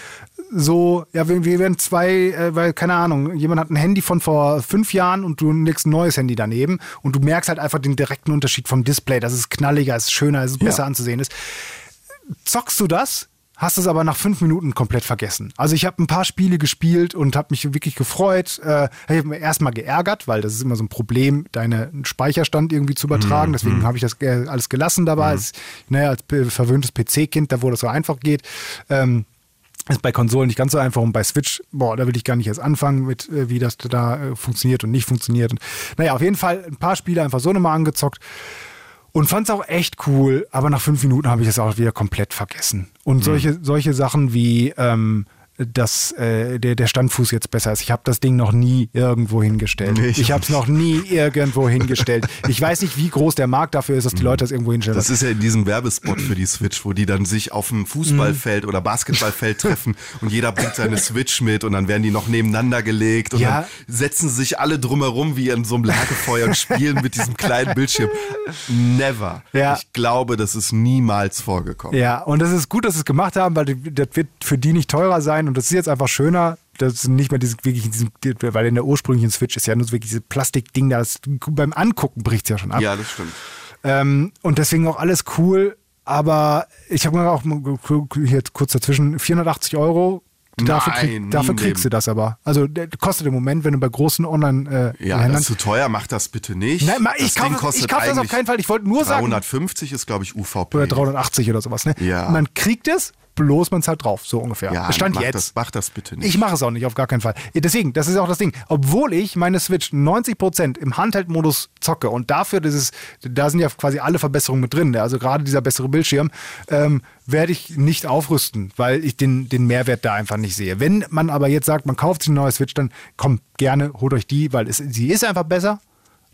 so, ja, wir, wir werden zwei, äh, weil, keine Ahnung, jemand hat ein Handy von vor fünf Jahren und du legst ein neues Handy daneben und du merkst halt einfach den direkten Unterschied vom Display, dass es knalliger ist, schöner, Ja. besser anzusehen ist zockst du das, hast es aber nach fünf Minuten komplett vergessen. Also ich habe ein paar Spiele gespielt und habe mich wirklich gefreut. Äh, ich habe mich erstmal geärgert, weil das ist immer so ein Problem, deinen Speicherstand irgendwie zu übertragen. Deswegen habe ich das äh, alles gelassen dabei. Als, naja, als p- verwöhntes PC-Kind, da wo das so einfach geht. Ähm, ist bei Konsolen nicht ganz so einfach und bei Switch, boah, da will ich gar nicht erst anfangen mit, äh, wie das da äh, funktioniert und nicht funktioniert. Und, naja, auf jeden Fall ein paar Spiele einfach so nochmal angezockt und fand es auch echt cool, aber nach fünf Minuten habe ich es auch wieder komplett vergessen. Und solche, solche Sachen wie, ähm, dass äh, der, der Standfuß jetzt besser ist. Ich habe das Ding noch nie irgendwo hingestellt. Nee, ich ich habe es noch nie irgendwo hingestellt. Ich weiß nicht, wie groß der Markt dafür ist, dass die Leute das irgendwo hinstellen. Das ist ja in diesem Werbespot für die Switch, wo die dann sich auf dem Fußballfeld oder Basketballfeld treffen und jeder bringt seine Switch mit und dann werden die noch nebeneinander gelegt und Ja. dann setzen sich alle drumherum wie in so einem Lagerfeuer und spielen mit diesem kleinen Bildschirm. Never. Ja. Ich glaube, das ist niemals vorgekommen. Ja, und das ist gut, dass sie es gemacht haben, weil das wird für die nicht teurer sein und das ist jetzt einfach schöner. Das ist nicht mehr dieses wirklich, in diesem, weil in der ursprünglichen Switch ist ja nur so wirklich dieses Plastikding, da das, beim Angucken bricht es ja schon ab. Ja, das stimmt. Ähm, und deswegen auch alles cool, aber ich habe mir auch hier kurz dazwischen 480 Euro. Dafür, Nein, krieg, dafür kriegst du das aber. Also kostet im Moment, wenn du bei großen online äh, Ja, Händlern- das ist zu teuer, mach das bitte nicht. Nein, ma- ich kaufe ich kauf das auf keinen Fall. Ich wollte nur sagen, 350 ist, glaube ich, UVP. oder 380 oder sowas. Ne? Ja. Man kriegt es, bloß man zahlt drauf, so ungefähr. Ja, Stand mach jetzt. Das, mach das bitte nicht. Ich mache es auch nicht, auf gar keinen Fall. Deswegen, das ist auch das Ding. Obwohl ich meine Switch 90% im Handheld-Modus zocke und dafür dieses, da sind ja quasi alle Verbesserungen mit drin, also gerade dieser bessere Bildschirm, ähm, werde ich nicht aufrüsten, weil ich den, den Mehrwert da einfach nicht sehe. Wenn man aber jetzt sagt, man kauft sich eine neue Switch, dann kommt gerne, holt euch die, weil es, sie ist einfach besser,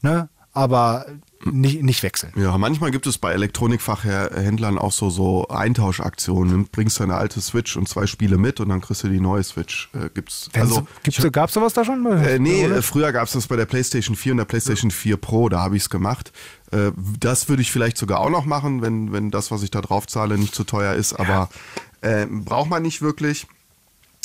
ne? aber nicht, nicht wechseln. Ja, manchmal gibt es bei Elektronikfachhändlern auch so, so Eintauschaktionen. Du bringst deine alte Switch und zwei Spiele mit und dann kriegst du die neue Switch. Äh, gibt's, Also, ich- Gab es sowas da schon? Äh, nee, Oder? äh, früher gab es das bei der PlayStation 4 und der PlayStation 4 Pro, da habe ich es gemacht. Äh, das würde ich vielleicht sogar auch noch machen, wenn, wenn das, was ich da drauf zahle, nicht zu teuer ist, aber äh, braucht man nicht wirklich.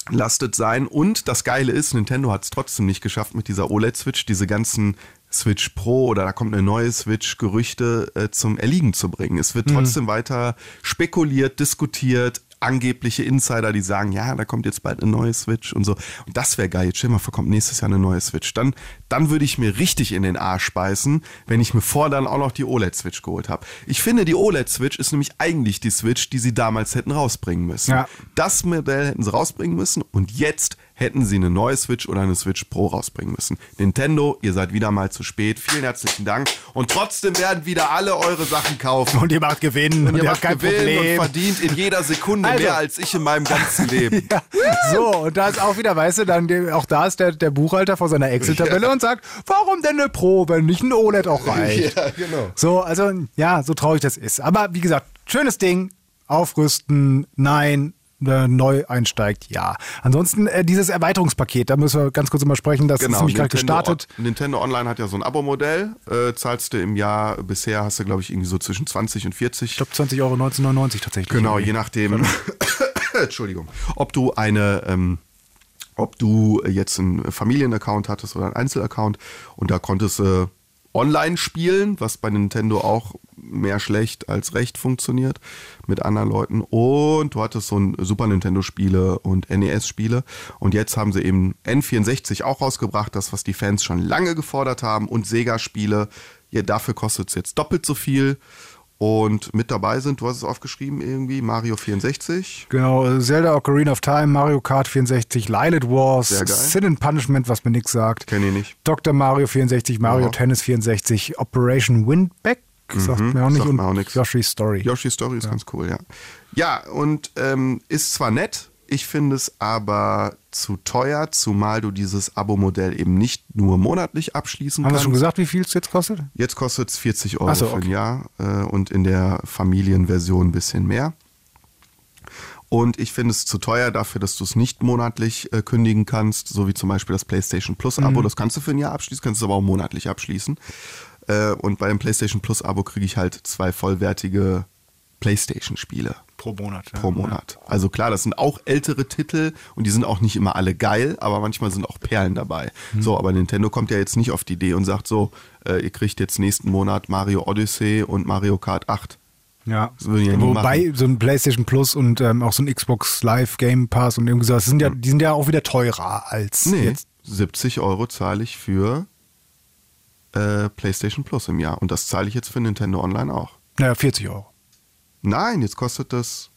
Lastet sein. Und das Geile ist, Nintendo hat es trotzdem nicht geschafft, mit dieser OLED-Switch diese ganzen Switch Pro oder da kommt eine neue Switch Gerüchte äh, zum Erliegen zu bringen. Es wird trotzdem weiter spekuliert, diskutiert, angebliche Insider, die sagen, ja, da kommt jetzt bald eine neue Switch und so. Und das wäre geil. Jetzt stell mal vor, kommt nächstes Jahr eine neue Switch. Dann, dann würde ich mir richtig in den Arsch beißen, wenn ich mir vor dann auch noch die OLED-Switch geholt habe. Ich finde, die OLED-Switch ist nämlich eigentlich die Switch, die sie damals hätten rausbringen müssen. Ja. Das Modell hätten sie rausbringen müssen und jetzt hätten sie eine neue Switch oder eine Switch Pro rausbringen müssen. Nintendo, ihr seid wieder mal zu spät. Vielen herzlichen Dank. Und trotzdem werden wieder alle eure Sachen kaufen. Und ihr macht Gewinn und, ihr macht kein Gewinn Problem. und verdient in jeder Sekunde Also- mehr als ich in meinem ganzen Leben. Ja, so, und da ist auch wieder, weißt du, dann auch da ist der, der Buchhalter vor seiner Excel-Tabelle und sagt, warum denn eine Pro, wenn nicht ein OLED auch reicht? Ja, genau. So, also ja, so traurig das ist. Aber wie gesagt, schönes Ding, aufrüsten, nein, äh, neu einsteigt, ja. Ansonsten äh, dieses Erweiterungspaket, da müssen wir ganz kurz mal sprechen, das ist nämlich gerade Genau, gestartet. Nintendo Online hat ja so ein Abo-Modell. Äh, zahlst du im Jahr, bisher hast du, glaube ich, irgendwie so zwischen 20 und 40. Ich glaube 20 Euro 1999 tatsächlich. Genau, je nachdem, Entschuldigung, ob du eine, ähm, ob du jetzt einen Familienaccount hattest oder einen Einzelaccount und da konntest du online spielen, was bei Nintendo auch mehr schlecht als recht funktioniert mit anderen Leuten. Und du hattest so ein Super Nintendo Spiele und NES Spiele und jetzt haben sie eben N64 auch rausgebracht, das was die Fans schon lange gefordert haben. Und Sega Spiele, ja, dafür kostet es jetzt doppelt so viel und mit dabei sind, du hast es aufgeschrieben irgendwie, Mario 64. Genau, Zelda Ocarina of Time, Mario Kart 64, Lilith Wars. Sin and Punishment, was mir nix sagt. Kenn ich nicht. Dr. Mario 64, Mario Aha. Tennis 64, Operation Windback, sagt mir auch nicht, und mir auch nix. Yoshi's Story. Yoshi's Story ist ganz cool, ja. Ja, und ähm, ist zwar nett, ich finde es aber zu teuer, zumal du dieses Abo-Modell eben nicht nur monatlich abschließen Haben wir kannst. schon gesagt, wie viel es jetzt kostet? Jetzt kostet es 40 Euro so, für ein okay. Jahr äh, und in der Familienversion ein bisschen mehr. Und ich finde es zu teuer dafür, dass du es nicht monatlich äh, kündigen kannst, so wie zum Beispiel das PlayStation Plus Abo. Mhm. Das kannst du für ein Jahr abschließen, kannst du aber auch monatlich abschließen. Äh, und bei dem PlayStation Plus Abo kriege ich halt zwei vollwertige PlayStation Spiele Pro Monat. Ja. pro Monat. Also klar, das sind auch ältere Titel und die sind auch nicht immer alle geil, aber manchmal sind auch Perlen dabei. Mhm. So, aber Nintendo kommt ja jetzt nicht auf die Idee und sagt so, äh, ihr kriegt jetzt nächsten Monat Mario Odyssey und Mario Kart 8. Ja. Ja Wobei so ein PlayStation Plus und ähm, auch so ein Xbox Live Game Pass und irgendwie sowas, das sind ja, die sind ja auch wieder teurer als Nee, jetzt. 70 Euro zahle ich für äh, PlayStation Plus im Jahr und das zahle ich jetzt für Nintendo Online auch. Naja, 40 Euro. Nein, jetzt kostet das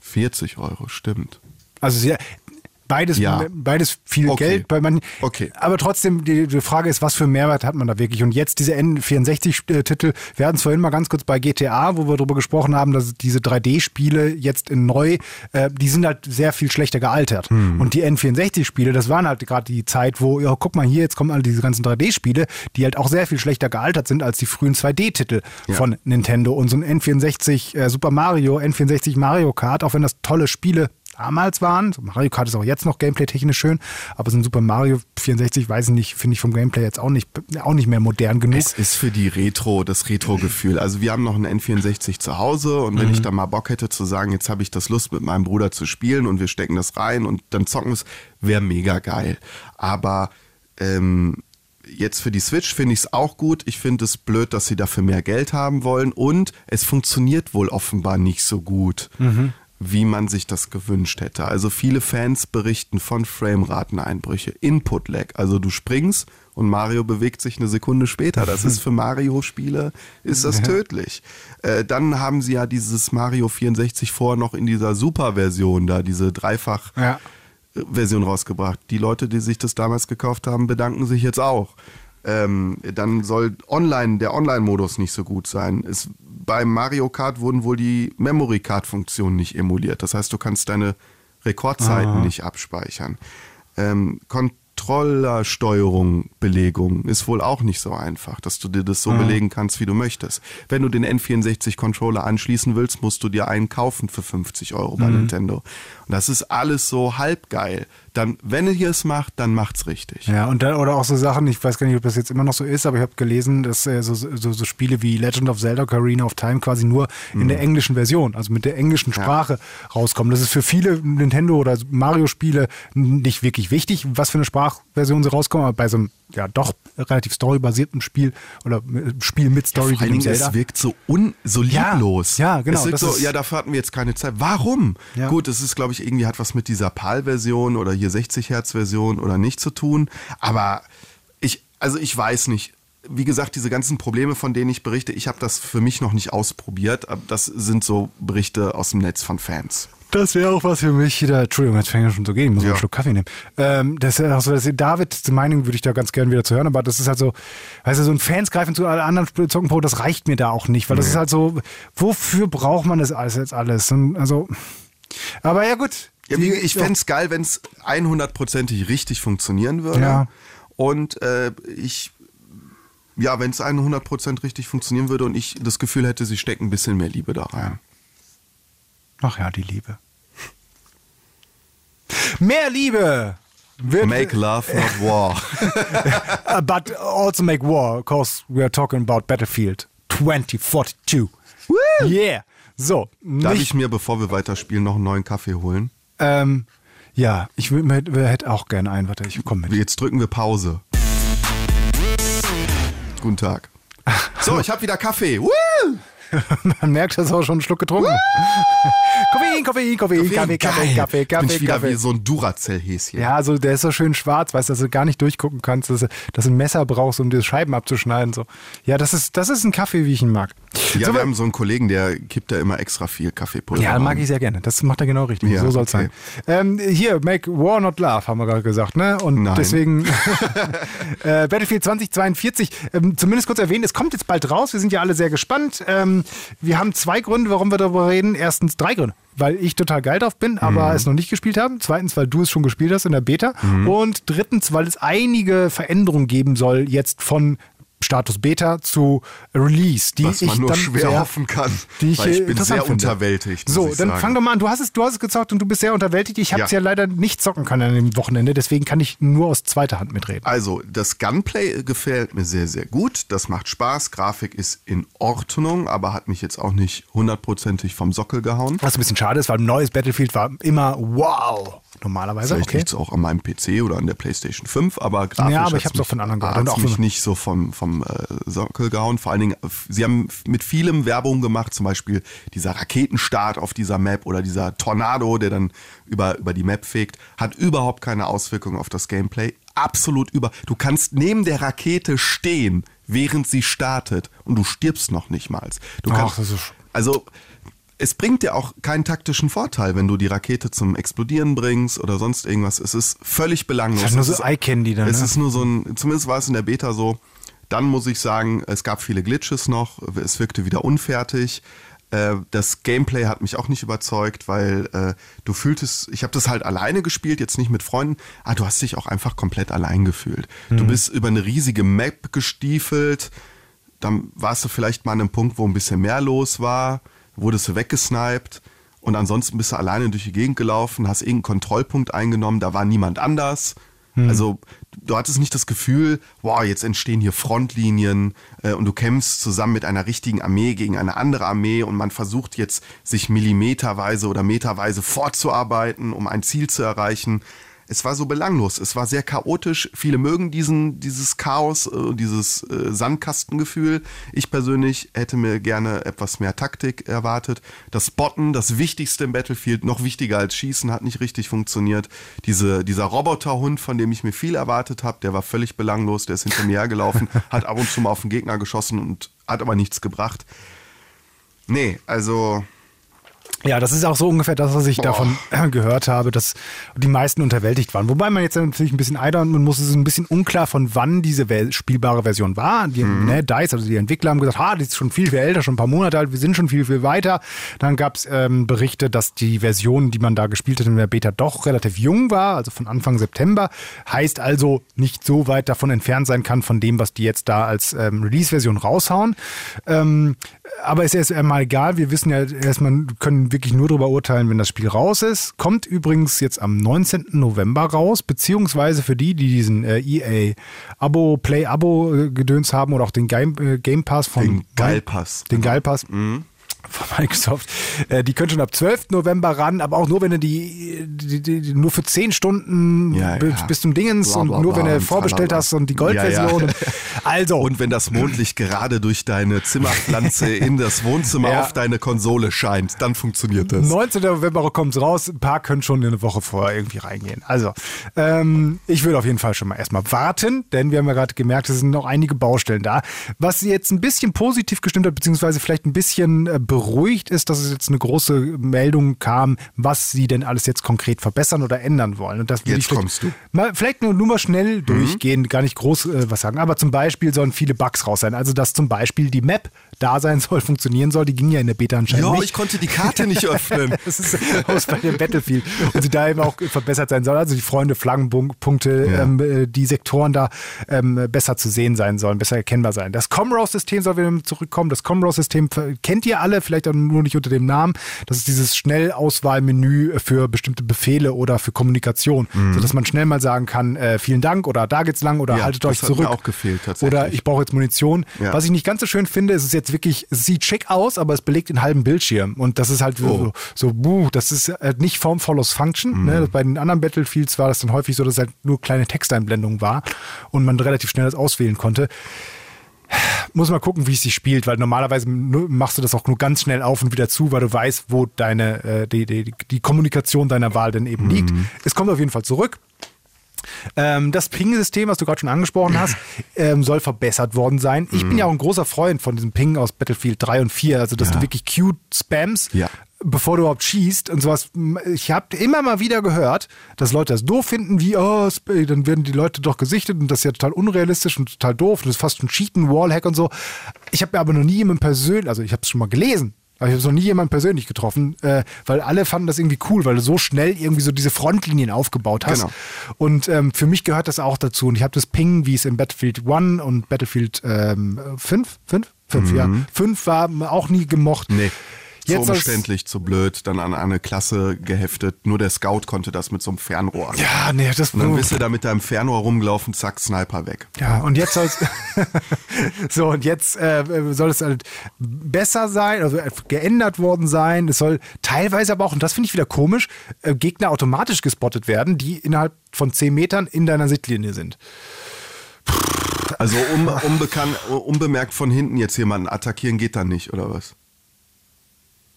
40 Euro, stimmt. Also sehr, beides, Ja. beides viel Okay. Geld. Bei man, Okay. Aber trotzdem, die, die Frage ist, was für einen Mehrwert hat man da wirklich? Und jetzt diese N64-Titel, wir hatten es vorhin mal ganz kurz bei GTA, wo wir darüber gesprochen haben, dass diese 3D-Spiele jetzt in neu, äh, die sind halt sehr viel schlechter gealtert. Hm. Und die N64-Spiele, das waren halt gerade die Zeit, wo, ja, guck mal hier, jetzt kommen alle diese ganzen 3D-Spiele, die halt auch sehr viel schlechter gealtert sind als die frühen 2D-Titel Ja. von Nintendo. Und so ein N64 äh, Super Mario, N64 Mario Kart, auch wenn das tolle Spiele damals waren. So Mario Kart ist auch jetzt noch gameplay-technisch schön, aber so ein Super Mario 64, weiß ich nicht, finde ich vom Gameplay jetzt auch nicht, auch nicht mehr modern genug. Es ist für die Retro, das Retro-Gefühl. Also wir haben noch einen N64 zu Hause und wenn ich da mal Bock hätte zu sagen, jetzt habe ich das Lust mit meinem Bruder zu spielen und wir stecken das rein und dann zocken es, wäre mega geil. Aber ähm, jetzt für die Switch finde ich es auch gut. Ich finde es blöd, dass sie dafür mehr Geld haben wollen und es funktioniert wohl offenbar nicht so gut. Wie man sich das gewünscht hätte. Also viele Fans berichten von Framerateneinbrüche, Input-Lag. Also du springst und Mario bewegt sich eine Sekunde später. Das ist für Mario-Spiele, ist das tödlich. Äh, dann haben sie ja dieses Mario 64 vorher noch in dieser Super-Version da, diese Dreifach- Ja. Version rausgebracht. Die Leute, die sich das damals gekauft haben, bedanken sich jetzt auch. Ähm, dann soll online der Online-Modus nicht so gut sein. Es, beim Mario Kart wurden wohl die Memory Card Funktionen nicht emuliert. Das heißt, du kannst deine Rekordzeiten nicht abspeichern. Ähm, Controllersteuerung, Belegung ist wohl auch nicht so einfach, dass du dir das so belegen kannst, wie du möchtest. Wenn du den N64-Controller anschließen willst, musst du dir einen kaufen für 50 Euro bei Nintendo. Und das ist alles so halbgeil. Dann, wenn ihr es macht, dann macht's richtig. Ja, und dann, oder auch so Sachen, ich weiß gar nicht, ob das jetzt immer noch so ist, aber ich habe gelesen, dass äh, so, so, so Spiele wie Legend of Zelda Ocarina of Time quasi nur in der englischen Version, also mit der englischen Sprache rauskommen. Das ist für viele Nintendo- oder Mario-Spiele nicht wirklich wichtig, was für eine Sprachversion sie rauskommen, aber bei so einem ja doch relativ storybasierten Spiel oder äh, Spiel mit Story Vor dem Dingen, Zelda. es wirkt so, un, so Ja, lieblos. ja, genau, wirkt das so, ja, dafür hatten wir jetzt keine Zeit. Warum? Ja. Gut, es ist, glaube ich, irgendwie hat was mit dieser PAL-Version oder hier 60-Hertz-Version oder nicht zu tun. Aber ich, also ich weiß nicht. Wie gesagt, diese ganzen Probleme, von denen ich berichte, ich habe das für mich noch nicht ausprobiert. Das sind so Berichte aus dem Netz von Fans. Das wäre auch was für mich. Da, Entschuldigung, jetzt fängt schon so gehen. Ich muss Ja. einen Schluck Kaffee nehmen. Ähm, das ist auch so, dass David, Meinung würde ich da ganz gerne wieder zu hören, aber das ist halt so, weißt du, so ein Fans greifen zu alle anderen Spiel- zocken Pro, das reicht mir da auch nicht, weil das ist halt so, wofür braucht man das alles jetzt alles? Und also, aber ja gut. Ja, Die- ich fände es geil, wenn es 100%ig richtig funktionieren würde. Ja. Und äh, ich, ja, wenn es 100% richtig funktionieren würde und ich das Gefühl hätte, sie stecken ein bisschen mehr Liebe da rein. Ach ja, die Liebe. Mehr Liebe wird Make love, not war. Uh, but also make war, because we are talking about Battlefield 2042. Yeah. So, Darf ich mir, bevor wir weiterspielen, noch einen neuen Kaffee holen? Ähm, ja, ich hätte auch gerne einen. Warte, ich komme mit. Jetzt drücken wir Pause. Guten Tag. So, ich habe wieder Kaffee. Woo! Man merkt, dass er auch schon einen Schluck getrunken. Koffein, Koffein, Koffein, Kaffee, Kaffee. Kaffee, Bin Kaffee, ich wieder Kaffee. wie so ein Duracell-Häschen. Ja, also der ist so schön schwarz, weißt du, dass du gar nicht durchgucken kannst, dass du, dass du ein Messer brauchst, um die Scheiben abzuschneiden. So. Ja, das ist, das ist ein Kaffee, wie ich ihn mag. Ja, so, wir haben so einen Kollegen, der kippt da immer extra viel Kaffeepulver. Ja, mag ich sehr gerne. Das macht er genau richtig. Ja, so soll es okay. sein. Ähm, hier, Make War Not Love, haben wir gerade gesagt, ne? Und Nein. deswegen äh, Battlefield 2042, ähm, zumindest kurz erwähnt, es kommt jetzt bald raus. Wir sind ja alle sehr gespannt. Ähm, wir haben zwei Gründe, warum wir darüber reden. Erstens drei Gründe. Weil ich total geil drauf bin, aber es noch nicht gespielt habe. Zweitens, weil du es schon gespielt hast in der Beta. Und drittens, weil es einige Veränderungen geben soll jetzt von Status Beta zu Release, die Was ich man nur dann schwer sehr, hoffen kann. die ich, weil äh, ich bin interessant sehr finde. unterwältigt. So, ich dann fang doch mal an. Du hast es, du hast es gezockt und du bist sehr unterwältigt. Ich habe es ja. Ja. leider nicht zocken können an dem Wochenende, deswegen kann ich nur aus zweiter Hand mitreden. Also, das Gunplay gefällt mir sehr, sehr gut. Das macht Spaß. Grafik ist in Ordnung, aber hat mich jetzt auch nicht hundertprozentig vom Sockel gehauen. Was ein bisschen schade ist, weil ein neues Battlefield war immer wow. Normalerweise, Vielleicht okay. liegt es auch an meinem PC oder an der PlayStation 5, aber grafisch Ja, aber ich hat's hab's auch von anderen gehört. Und auch mich nicht so vom, vom äh, Sockel gehauen. Vor allen Dingen, äh, sie haben mit vielem Werbung gemacht, zum Beispiel dieser Raketenstart auf dieser Map oder dieser Tornado, der dann über, über die Map fegt, hat überhaupt keine Auswirkung auf das Gameplay. Absolut über. Du kannst neben der Rakete stehen, während sie startet und du stirbst noch nicht mal. Du Ach, das ist- also es bringt dir auch keinen taktischen Vorteil, wenn du die Rakete zum Explodieren bringst oder sonst irgendwas. Es ist völlig belanglos. Das ist nur so Eye-Candy dann, Es ne? ist nur so ein, zumindest war es in der Beta so. Dann muss ich sagen, es gab viele Glitches noch. Es wirkte wieder unfertig. Äh, Das Gameplay hat mich auch nicht überzeugt, weil äh, du fühltest, ich habe das halt alleine gespielt, jetzt nicht mit Freunden, aber du hast dich auch einfach komplett allein gefühlt. Mhm. Du bist über eine riesige Map gestiefelt, dann warst du vielleicht mal an einem Punkt, wo ein bisschen mehr los war, wurdest du weggesniped und ansonsten bist du alleine durch die Gegend gelaufen, hast irgendeinen Kontrollpunkt eingenommen, da war niemand anders. Also du hattest nicht das Gefühl, wow, jetzt entstehen hier Frontlinien äh, und du kämpfst zusammen mit einer richtigen Armee gegen eine andere Armee und man versucht jetzt, sich millimeterweise oder meterweise fortzuarbeiten, um ein Ziel zu erreichen. Es war so belanglos, es war sehr chaotisch. Viele mögen diesen, dieses Chaos, äh, dieses äh, Sandkastengefühl. Ich persönlich hätte mir gerne etwas mehr Taktik erwartet. Das Spotten, das Wichtigste im Battlefield, noch wichtiger als Schießen, hat nicht richtig funktioniert. Diese, dieser Roboterhund, von dem ich mir viel erwartet habe, der war völlig belanglos, der ist hinter mir hergelaufen, hat ab und zu mal auf den Gegner geschossen und hat aber nichts gebracht. Nee, also Ja, das ist auch so ungefähr das, was ich Boah. davon gehört habe, dass die meisten unterwältigt waren. Wobei man jetzt natürlich ein bisschen eidern muss, es ist ein bisschen unklar, von wann diese spielbare Version war. Die, Mhm. ne, DICE, also die Entwickler haben gesagt, ha, die ist schon viel, viel älter, schon ein paar Monate alt, wir sind schon viel, viel weiter. Dann gab es ähm, Berichte, dass die Version, die man da gespielt hat in der Beta, doch relativ jung war, also von Anfang September. Heißt also nicht so weit davon entfernt sein kann von dem, was die jetzt da als ähm, Release-Version raushauen. Ähm, aber ist erst einmal egal. Wir wissen ja erstmal, können wirklich nur darüber urteilen, wenn das Spiel raus ist. Kommt übrigens jetzt am 19. November raus, beziehungsweise für die, die diesen äh, EA Abo, Play Abo äh, Gedöns haben oder auch den Game, äh, Game Pass von Den Geilpass. Den Geilpass. Von Microsoft. Äh, die können schon ab 12. November ran, aber auch nur, wenn du die, die, die, nur für 10 Stunden Ja, bis, ja. bis zum Dingens Bla, und bla, nur bla wenn du und vorbestellt hast und die Ja, ja. Goldversion. Und- Also. Und wenn das Mondlicht gerade durch deine Zimmerpflanze in das Wohnzimmer Ja. auf deine Konsole scheint, dann funktioniert das. 19. November kommt es raus. Ein paar können schon eine Woche vorher irgendwie reingehen. Also, ähm, ich würde auf jeden Fall schon mal erstmal warten, denn wir haben ja gerade gemerkt, es sind noch einige Baustellen da. Was jetzt ein bisschen positiv gestimmt hat, beziehungsweise vielleicht ein bisschen äh, beruhigt ist, dass es jetzt eine große Meldung kam, was sie denn alles jetzt konkret verbessern oder ändern wollen. Und das will Jetzt kommst du. Mal, vielleicht nur, nur mal Mhm. schnell durchgehen, gar nicht groß äh, was sagen. Aber zum Beispiel sollen viele Bugs raus sein. Also, dass zum Beispiel die Map da sein soll, funktionieren soll. Die ging ja in der Beta anscheinend Ja, nicht. ich konnte die Karte nicht öffnen. Das ist aus bei dem Battlefield. Und sie da eben auch verbessert sein soll. Also die Freunde, Flaggenpunkte, Ja. ähm, äh, die Sektoren da ähm, besser zu sehen sein sollen, besser erkennbar sein. Das Comrose-System soll wieder zurückkommen. Das Comrose-System äh, kennt ihr alle, vielleicht auch nur nicht unter dem Namen. Das ist dieses Schnellauswahlmenü für bestimmte Befehle oder für Kommunikation, sodass man schnell mal sagen kann, äh, vielen Dank oder da geht's lang oder Mhm. Ja, haltet euch zurück. auch gefehlt. Oder ich brauche jetzt Munition. Ja. Was ich nicht ganz so schön finde, ist es jetzt wirklich, es sieht schick aus, aber es belegt den halben Bildschirm. Und das ist halt so, Oh. so buh, das ist äh, nicht Form follows Function. Ne? Bei den anderen Battlefields war das dann häufig so, dass es halt nur kleine Texteinblendungen war und man relativ schnell das auswählen konnte. Muss mal gucken, wie es sich spielt, weil normalerweise machst du das auch nur ganz schnell auf und wieder zu, weil du weißt, wo deine äh, die, die, die Kommunikation deiner Wahl denn eben liegt. Es kommt auf jeden Fall zurück. Ähm, das Ping-System, was du gerade schon angesprochen hast, ähm, soll verbessert worden sein. Ich bin ja auch ein großer Freund von diesem Ping aus Battlefield 3 und 4, also dass Ja. du wirklich cute spams, Ja. bevor du überhaupt schießt und sowas. Ich habe immer mal wieder gehört, dass Leute das doof finden, wie, oh, Sp- dann werden die Leute doch gesichtet und das ist ja total unrealistisch und total doof und das ist fast ein Cheaten, Wallhack und so. Ich habe mir aber noch nie jemanden persönlich, also ich habe es schon mal gelesen, aber ich habe noch nie jemanden persönlich getroffen, äh, weil alle fanden das irgendwie cool, weil du so schnell irgendwie so diese Frontlinien aufgebaut hast. Genau. Und ähm, für mich gehört das auch dazu. Und ich habe das Ping, wie es in Battlefield 1 und Battlefield ähm, 5, 5? 5, ja. 5 war auch nie gemocht. Nee. Jetzt zu umständlich, zu blöd, dann an eine Klasse geheftet. Nur der Scout konnte das mit so einem Fernrohr. Ja, nee, das Und dann bist du da mit deinem Fernrohr rumgelaufen, zack, Sniper weg. Ja, und jetzt soll es so und jetzt äh, soll es halt besser sein, also geändert worden sein. Es soll teilweise aber auch, und das finde ich wieder komisch, äh, Gegner automatisch gespottet werden, die innerhalb von 10 Metern in deiner Sichtlinie sind. Also um, unbekannt, unbemerkt von hinten jetzt jemanden attackieren geht dann nicht, oder was?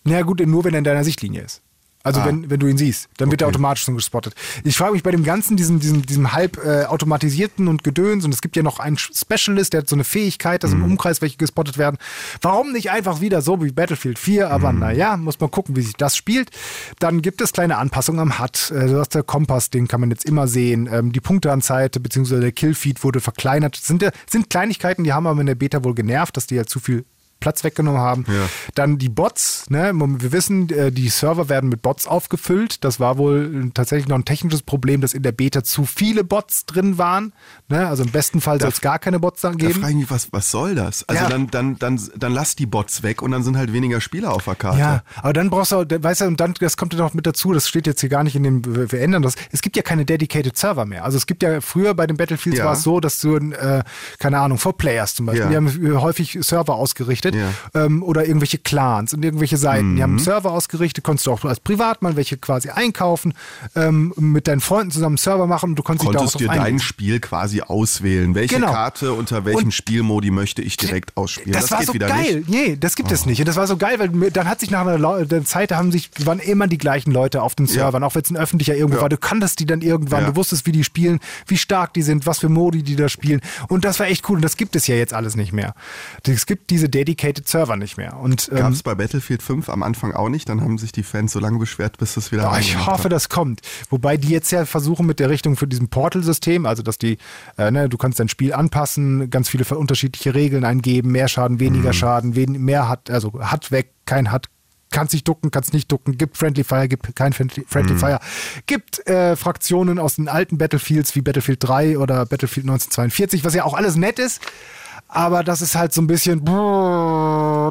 Na gut, nur wenn er in deiner Sichtlinie ist. Also Ah. wenn, wenn du ihn siehst, dann wird er automatisch schon gespottet. Ich frage mich bei dem ganzen, diesem, diesem, diesem halb äh, automatisierten und Gedöns, und es gibt ja noch einen Specialist, der hat so eine Fähigkeit, dass Mhm. im Umkreis welche gespottet werden. Warum nicht einfach wieder so wie Battlefield 4? Aber Mhm. naja, muss man gucken, wie sich das spielt. Dann gibt es kleine Anpassungen am HUD. Äh, Du hast der Kompass, den kann man jetzt immer sehen. Ähm, die Punkteanzeige bzw. der Killfeed wurde verkleinert. Das sind, ja- sind Kleinigkeiten, die haben aber in der Beta wohl genervt, dass die halt zu viel Platz weggenommen haben. Ja. Dann die Bots, ne? wir wissen, äh, die Server werden mit Bots aufgefüllt. Das war wohl tatsächlich noch ein technisches Problem, dass in der Beta zu viele Bots drin waren. Ne? Also im besten Fall soll es gar keine Bots dann Da geben. frage ich mich, was, was soll das? Also Ja. dann, dann, dann, dann lass die Bots weg und dann sind halt weniger Spieler auf der Karte. Ja, aber dann brauchst du, weißt du, und dann, das kommt ja noch mit dazu, das steht jetzt hier gar nicht in dem, wir ändern das. Es gibt ja keine dedicated Server mehr. Also es gibt ja früher bei den Battlefields Ja. war es so, dass du, äh, keine Ahnung, for Players zum Beispiel, Ja. die haben äh, häufig Server ausgerichtet Ja. ähm, oder irgendwelche Clans und irgendwelche Seiten. Die Mhm. haben Server ausgerichtet, konntest du auch als Privatmann welche quasi einkaufen, ähm, mit deinen Freunden zusammen Server machen und du konntest Konntest dir da dein. Spiel quasi auswählen. Welche Genau. Karte unter welchem Und- Spielmodi möchte ich direkt ausspielen? Das, war geht so geil. nicht. Nee, das gibt es nicht. Und das war so geil, weil dann hat sich nach einer der Zeit haben sich, waren immer die gleichen Leute auf den Servern, auch wenn es ein öffentlicher irgendwo Ja. war. Du kanntest die dann irgendwann, Ja. du wusstest, wie die spielen, wie stark die sind, was für Modi die da spielen. Und das war echt cool. Und das gibt es ja jetzt alles nicht mehr. Es gibt diese dedicated Server nicht mehr. Und ähm, Gab es bei Battlefield 5 am Anfang auch nicht. Dann haben sich die Fans so lange beschwert, bis es wieder Oh, ich hoffe, hat. das kommt. Wobei die jetzt ja versuchen mit der Richtung für diesem Portal-System, also dass die, äh, ne, du kannst dein Spiel anpassen, ganz viele unterschiedliche Regeln eingeben, mehr Schaden, weniger Mhm. Schaden, wen, mehr hat, also hat weg, kein hat, kannst nicht ducken, kannst nicht ducken, gibt Friendly Fire, gibt kein Friendly, Mhm. Friendly Fire, gibt äh, Fraktionen aus den alten Battlefields wie Battlefield 3 oder Battlefield 1942, was ja auch alles nett ist. Aber das ist halt so ein bisschen,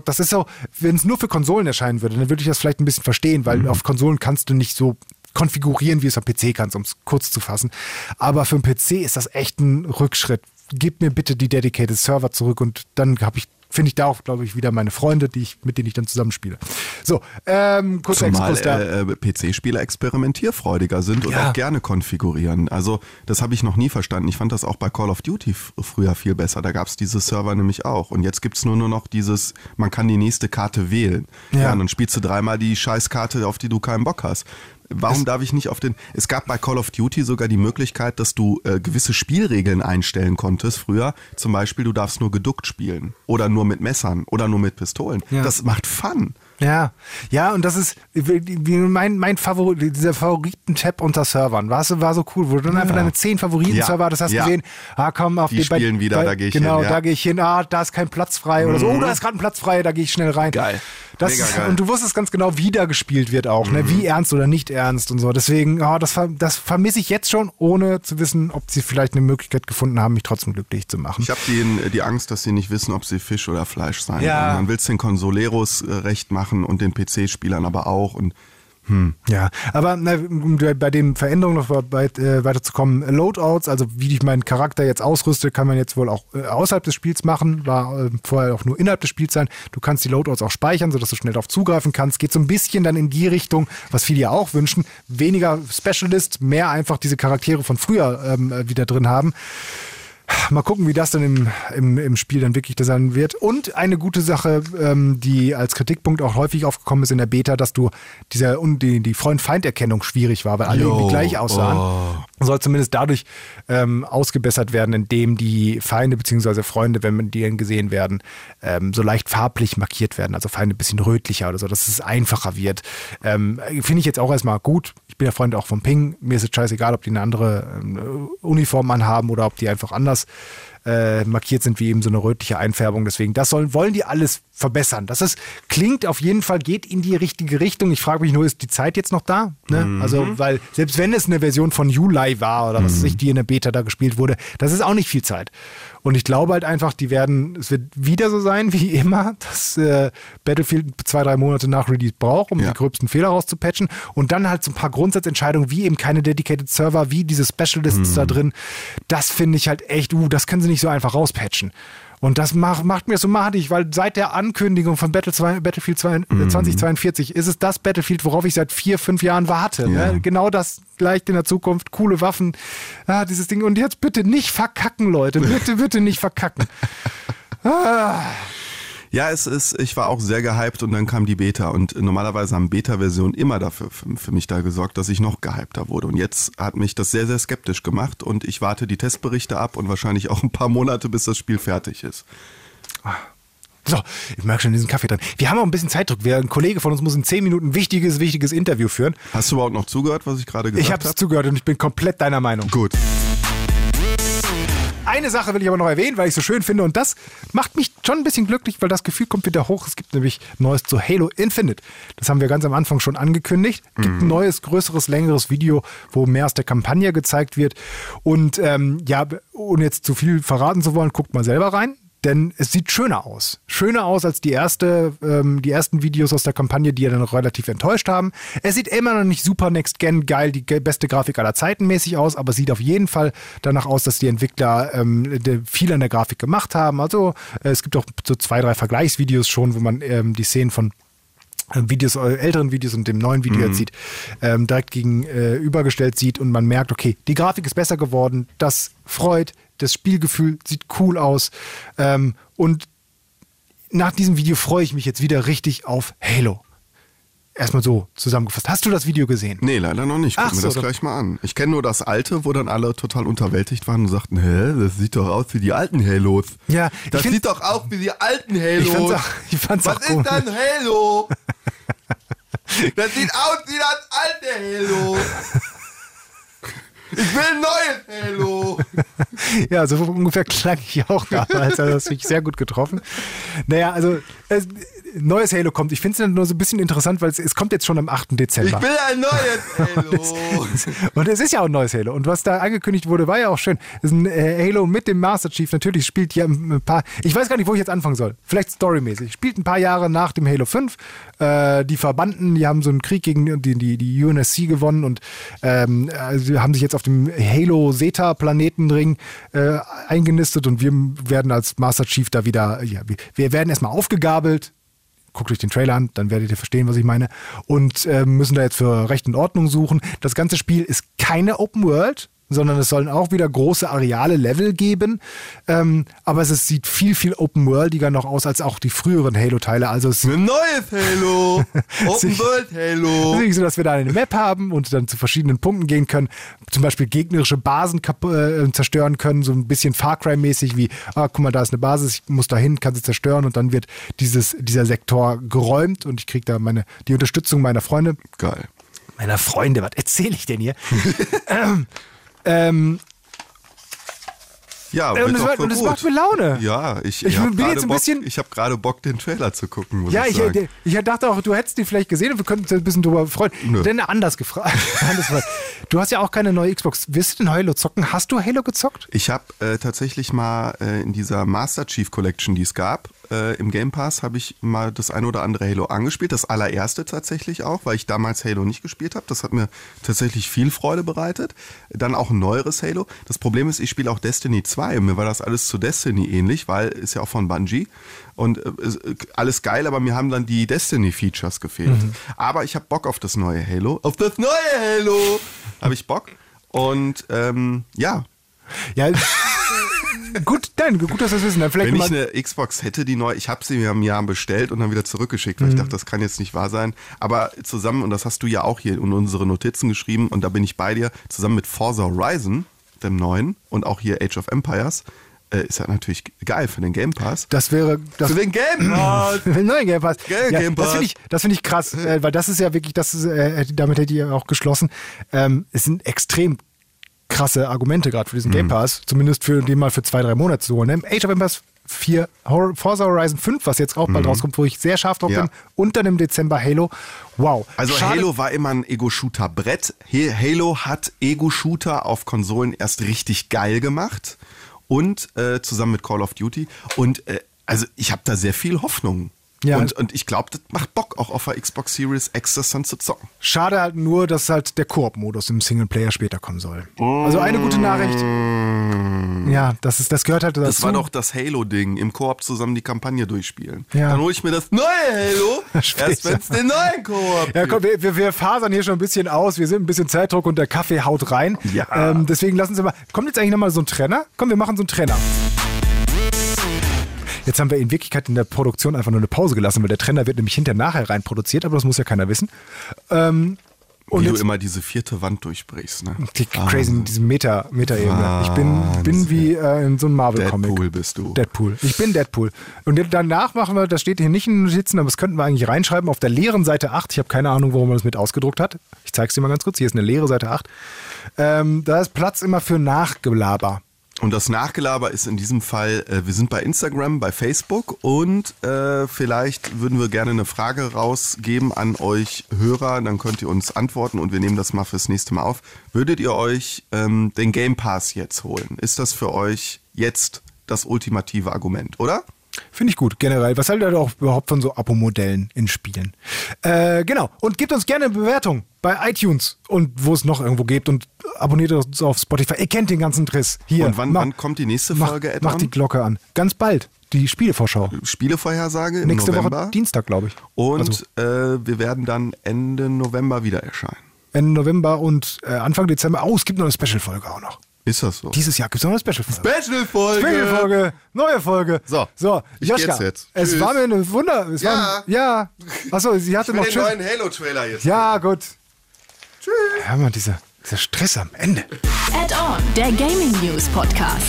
das ist so, wenn es nur für Konsolen erscheinen würde, dann würde ich das vielleicht ein bisschen verstehen, weil auf Konsolen kannst du nicht so konfigurieren, wie es am PC kannst, um es kurz zu fassen. Aber für einen PC ist das echt ein Rückschritt. Gib mir bitte die Dedicated Server zurück und dann habe ich finde ich da auch, glaube ich, wieder meine Freunde, die ich, mit denen ich dann zusammenspiele. So, ähm, kurzer Zumal äh, äh, PC-Spieler experimentierfreudiger sind und Ja. auch gerne konfigurieren. Also das habe ich noch nie verstanden. Ich fand das auch bei Call of Duty früher viel besser. Da gab es diese Server nämlich auch. Und jetzt gibt es nur, nur noch dieses, man kann die nächste Karte wählen. Ja. Ja. und dann spielst du dreimal die Scheißkarte, auf die du keinen Bock hast. Warum darf ich nicht auf den. Es gab bei Call of Duty sogar die Möglichkeit, dass du äh, gewisse Spielregeln einstellen konntest früher. Zum Beispiel, du darfst nur geduckt spielen. Oder nur mit Messern. Oder nur mit Pistolen. Ja. Das macht Fun. Ja, ja, und das ist mein, mein Favorit, dieser Favoriten-Tab unter Servern. War so, war so cool, wo du dann einfach deine zehn Favoriten-Server, Ja, das hast du ja. gesehen, ah komm, auf Die den- spielen wieder, da geh ich genau, hin, ja. da gehe ich hin, ah, da ist kein Platz frei oder so, oh, da ist gerade ein Platz frei, da gehe ich schnell rein. Geil. Das Mega ist, geil. Mhm. Und du wusstest ganz genau, wie da gespielt wird auch, ne? wie ernst oder nicht ernst und so. Deswegen, ah, das, das vermisse ich jetzt schon, ohne zu wissen, ob sie vielleicht eine Möglichkeit gefunden haben, mich trotzdem glücklich zu machen. Ich habe die, die Angst, dass sie nicht wissen, ob sie Fisch oder Fleisch sein Ja. wollen. Man will es den Consoleros äh, recht machen und den PC-Spielern aber auch. Und Ja, aber na, um bei den Veränderungen noch bei, äh, weiterzukommen, Loadouts, also wie ich meinen Charakter jetzt ausrüste, kann man jetzt wohl auch äh, außerhalb des Spiels machen, war äh, vorher auch nur innerhalb des Spiels sein. Du kannst die Loadouts auch speichern, sodass du schnell darauf zugreifen kannst. Geht so ein bisschen dann in die Richtung, was viele ja auch wünschen, weniger Specialist, mehr einfach diese Charaktere von früher ähm, äh, wieder drin haben. Mal gucken, wie das dann im, im, im Spiel dann wirklich sein wird. Und eine gute Sache, ähm, die als Kritikpunkt auch häufig aufgekommen ist in der Beta, dass du dieser und die, die Freund-Feind-Erkennung schwierig war, weil alle Jo, irgendwie gleich aussahen. oh. Soll zumindest dadurch ähm, ausgebessert werden, indem die Feinde bzw. Freunde, wenn man die gesehen werden, ähm, so leicht farblich markiert werden. Also Feinde ein bisschen rötlicher oder so, dass es einfacher wird. Ähm, Finde ich jetzt auch erstmal gut. Ich bin ja Freund auch vom Ping. Mir ist es scheißegal, ob die eine andere ähm, Uniform anhaben oder ob die einfach anders äh, markiert sind wie eben so eine rötliche Einfärbung. Deswegen, das sollen, wollen die alles verbessern. Das ist, klingt auf jeden Fall, geht in die richtige Richtung. Ich frage mich nur, ist die Zeit jetzt noch da? Ne? Also, weil selbst wenn es eine Version von Juli war oder was weiß ich, die in der Beta da gespielt wurde, das ist auch nicht viel Zeit. Und ich glaube halt einfach, die werden, es wird wieder so sein wie immer, dass äh, Battlefield zwei, drei Monate nach Release braucht, um Ja. die gröbsten Fehler rauszupatchen. Und dann halt so ein paar Grundsatzentscheidungen, wie eben keine Dedicated Server, wie diese Specialists da drin. Das finde ich halt echt, uh, das können sie nicht so einfach rauspatchen. Und das macht, macht mir so madig, weil seit der Ankündigung von Battle 2, Battlefield 2, äh, 2042 ist es das Battlefield, worauf ich seit vier, fünf Jahren warte. Ja. Ne? Genau das gleicht in der Zukunft. Coole Waffen, ah, dieses Ding. Und jetzt bitte nicht verkacken, Leute. Bitte, bitte nicht verkacken. ja, es ist, ich war auch sehr gehypt und dann kam die Beta. Und normalerweise haben Beta-Versionen immer dafür für, mich da gesorgt, dass ich noch gehypter wurde. Und jetzt hat mich das sehr, sehr skeptisch gemacht und ich warte die Testberichte ab und wahrscheinlich auch ein paar Monate, bis das Spiel fertig ist. So, ich merke schon diesen Kaffee drin. Wir haben auch ein bisschen Zeitdruck. Wir, ein Kollege von uns muss in zehn Minuten ein wichtiges, wichtiges Interview führen. Hast du überhaupt noch zugehört, was ich gerade gesagt Ich habe? habe es zugehört und ich bin komplett deiner Meinung. Gut. Eine Sache will ich aber noch erwähnen, weil ich so schön finde und das macht mich schon ein bisschen glücklich, weil das Gefühl kommt wieder hoch. Es gibt nämlich Neues zu Halo Infinite. Das haben wir ganz am Anfang schon angekündigt. Es gibt ein neues, größeres, längeres Video, wo mehr aus der Kampagne gezeigt wird. Und ähm, ja, ohne jetzt zu viel verraten zu wollen, guckt mal selber rein. Denn es sieht schöner aus. Schöner aus als die, erste, ähm, die ersten Videos aus der Kampagne, die ja dann noch relativ enttäuscht haben. Es sieht immer noch nicht super Next Gen geil, die beste Grafik aller Zeiten mäßig aus, aber es sieht auf jeden Fall danach aus, dass die Entwickler ähm, viel an der Grafik gemacht haben. Also äh, es gibt auch so zwei, drei Vergleichsvideos schon, wo man ähm, die Szenen von Videos, äh, älteren Videos und dem neuen Video jetzt sieht, ähm, direkt gegenübergestellt sieht und man merkt, okay, die Grafik ist besser geworden, das freut, das Spielgefühl sieht cool aus ähm, und nach diesem Video freue ich mich jetzt wieder richtig auf Halo. Erstmal so zusammengefasst. Hast du das Video gesehen? Nee, leider noch nicht. Guck Ach mir so, das dann- gleich mal an. Ich kenne nur das alte, wo dann alle total unterwältigt waren und sagten, hä, das sieht doch aus wie die alten Halos. Ja, das sieht doch aus wie die alten Halos. Ich fand's auch, ich fand's Was auch ist denn Halo? das sieht aus wie das alte Halo. Ich will neues Halo. Ja, so ungefähr klang ich auch damals. Also das habe ich sehr gut getroffen. Naja, also es, neues Halo kommt. Ich finde es nur so ein bisschen interessant, weil es, es kommt jetzt schon am 8. Ich Dezember. will ein neues Halo. Und es ist ja auch ein neues Halo. Und was da angekündigt wurde, war ja auch schön. Es ist ein äh, Halo mit dem Master Chief. Natürlich spielt hier ein paar. Ich weiß gar nicht, wo ich jetzt anfangen soll. Vielleicht storymäßig. Spielt ein paar Jahre nach dem Halo 5. Äh, die Verbanden, die haben so einen Krieg gegen die, die, die UNSC gewonnen und ähm, also haben sich jetzt auf dem Halo Zeta Planetenring äh, eingenistet und wir werden als Master Chief da wieder, ja, wir- wir werden erstmal aufgegabelt, guckt euch den Trailer an, dann werdet ihr verstehen, was ich meine. Und ähm, müssen da jetzt für Recht und Ordnung suchen. Das ganze Spiel ist keine Open World, sondern es sollen auch wieder große Areale, Level geben. Ähm, aber es, sieht viel, viel open-worldiger noch aus als auch die früheren Halo-Teile. Also es Ein neues Halo. Open World es Halo. ist nicht so, dass wir da eine Map haben und dann zu verschiedenen Punkten gehen können. Zum Beispiel gegnerische Basen äh, zerstören können, so ein bisschen Far Cry-mäßig wie, ah, guck mal, da ist eine Basis, ich muss da hin, kann sie zerstören und dann wird dieses, dieser Sektor geräumt und ich kriege da meine, die Unterstützung meiner Freunde. Geil. Meiner Freunde, was erzähle ich denn hier? ähm, ähm, Ja, und es voll und es macht mir Laune. Ja, ich, Ich hab bin gerade jetzt ein Bock, bisschen- ich habe gerade Bock, den Trailer zu gucken, Ja, ich ich, ich, ich dachte auch, du hättest die vielleicht gesehen und wir könnten uns ein bisschen drüber freuen. Nö. Denn anders gefragt. anders gefragt. Du hast ja auch keine neue Xbox. Wirst du denn Halo zocken? Hast du Halo gezockt? Ich habe äh, tatsächlich mal äh, in dieser Master Chief Collection, die es gab, äh, im Game Pass, habe ich mal das ein oder andere Halo angespielt. Das allererste tatsächlich auch, weil ich damals Halo nicht gespielt habe. Das hat mir tatsächlich viel Freude bereitet. Dann auch ein neueres Halo. Das Problem ist, ich spiele auch Destiny 2. Mir war das alles zu Destiny ähnlich, weil ist ja auch von Bungie. Und äh, ist, äh, alles geil, aber mir haben dann die Destiny-Features gefehlt. Aber ich habe Bock auf das neue Halo. Auf das neue Halo habe ich Bock. Und ähm, ja, Ja. gut, nein, gut, dass wir das wissen. Dann vielleicht Wenn ich eine Xbox hätte, die neu, ich habe sie mir im Jahr bestellt und dann wieder zurückgeschickt, weil ich dachte, das kann jetzt nicht wahr sein. Aber zusammen, und das hast du ja auch hier in unsere Notizen geschrieben, und da bin ich bei dir, zusammen mit Forza Horizon, dem neuen, und auch hier Age of Empires, äh, ist ja natürlich geil für den Game Pass. das wäre. Das, für den Game Pass! Für den neuen Game Pass. Geil, ja, Game Das Pass. finde ich, das finde ich krass, äh, weil das ist ja wirklich, das ist, äh, damit hätte ich auch geschlossen. Ähm, es sind extrem krasse Argumente gerade für diesen Mhm. Game Pass, zumindest für den mal für zwei, drei Monate zu holen. Ne? Age of Empires 4, Hor- Forza Horizon 5, was jetzt auch bald rauskommt, wo ich sehr scharf drauf Mhm. Ja. bin, und dann im Dezember Halo. Wow. Also Schade- Halo war immer ein Ego-Shooter-Brett. Halo hat Ego-Shooter auf Konsolen erst richtig geil gemacht und äh, zusammen mit Call of Duty. Und äh, also ich habe da sehr viel Hoffnung. Ja. Und, und ich glaube, das macht Bock, auch auf der Xbox Series X das dann zu zocken. Schade halt nur, dass halt der Koop-Modus im Singleplayer später kommen soll. Also eine gute Nachricht. Ja, das, ist, das gehört halt dazu. Das war doch das Halo-Ding, im Koop zusammen die Kampagne durchspielen. Ja. Dann hole ich mir das neue Halo, erst wenn es den neuen Koop Ja, gibt. komm, wir, wir, wir fasern hier schon ein bisschen aus. Wir sind ein bisschen Zeitdruck und der Kaffee haut rein. Ja. Ähm, deswegen lassen Sie mal. Kommt jetzt eigentlich nochmal so ein Trenner? Komm, wir machen so einen Trenner. Jetzt haben wir in Wirklichkeit in der Produktion einfach nur eine Pause gelassen, weil der Trenner wird nämlich hinter nachher rein produziert, aber das muss ja keiner wissen. Ähm, und Wie du jetzt immer diese vierte Wand durchbrichst. Ne? die crazy, diese Meta, Meta-Ebene. Ich bin, bin wie äh, in so einem Marvel-Comic. Deadpool bist du. Deadpool. Ich bin Deadpool. Und danach machen wir, das steht hier nicht in den Notizen, aber das könnten wir eigentlich reinschreiben auf der leeren Seite 8. Ich habe keine Ahnung, warum man das mit ausgedruckt hat. Ich zeige es dir mal ganz kurz. Hier ist eine leere Seite 8. Ähm, da ist Platz immer für Nachgelaber. Und das Nachgelaber ist in diesem Fall, äh, wir sind bei Instagram, bei Facebook und äh, vielleicht würden wir gerne eine Frage rausgeben an euch Hörer, dann könnt ihr uns antworten und wir nehmen das mal fürs nächste Mal auf. Würdet ihr euch ähm, den Game Pass jetzt holen? Ist das für euch jetzt das ultimative Argument, oder? Finde ich gut, generell. Was haltet ihr auch überhaupt von so Abo-Modellen in Spielen? Äh, genau. Und gebt uns gerne eine Bewertung bei iTunes und wo es noch irgendwo gibt und abonniert uns auf Spotify. Ihr kennt den ganzen Triss. Hier. und wann, mach- wann kommt die nächste mach, Folge, mach die Edmund? Glocke an. Ganz bald. Die Spielevorschau. Spielevorhersage im Nächste November. Woche Dienstag, glaube ich. Und Also äh, wir werden dann Ende November wieder erscheinen. Ende November und äh, Anfang Dezember. Oh, es gibt noch eine Special-Folge auch noch. Ist das so? Dieses Jahr gibt es noch eine Special-Folge. Special-Folge! Special-Folge, neue Folge. So, so ich Joschka, geht's jetzt. Es Tschüss. war mir eine Wunder. Es Ja. War, ja. Achso, sie hatte noch Tschüss. Halo-Trailer jetzt. Ja, gut. Tschüss. Hör mal, dieser, dieser Stress am Ende. Add-on, der Gaming News Podcast.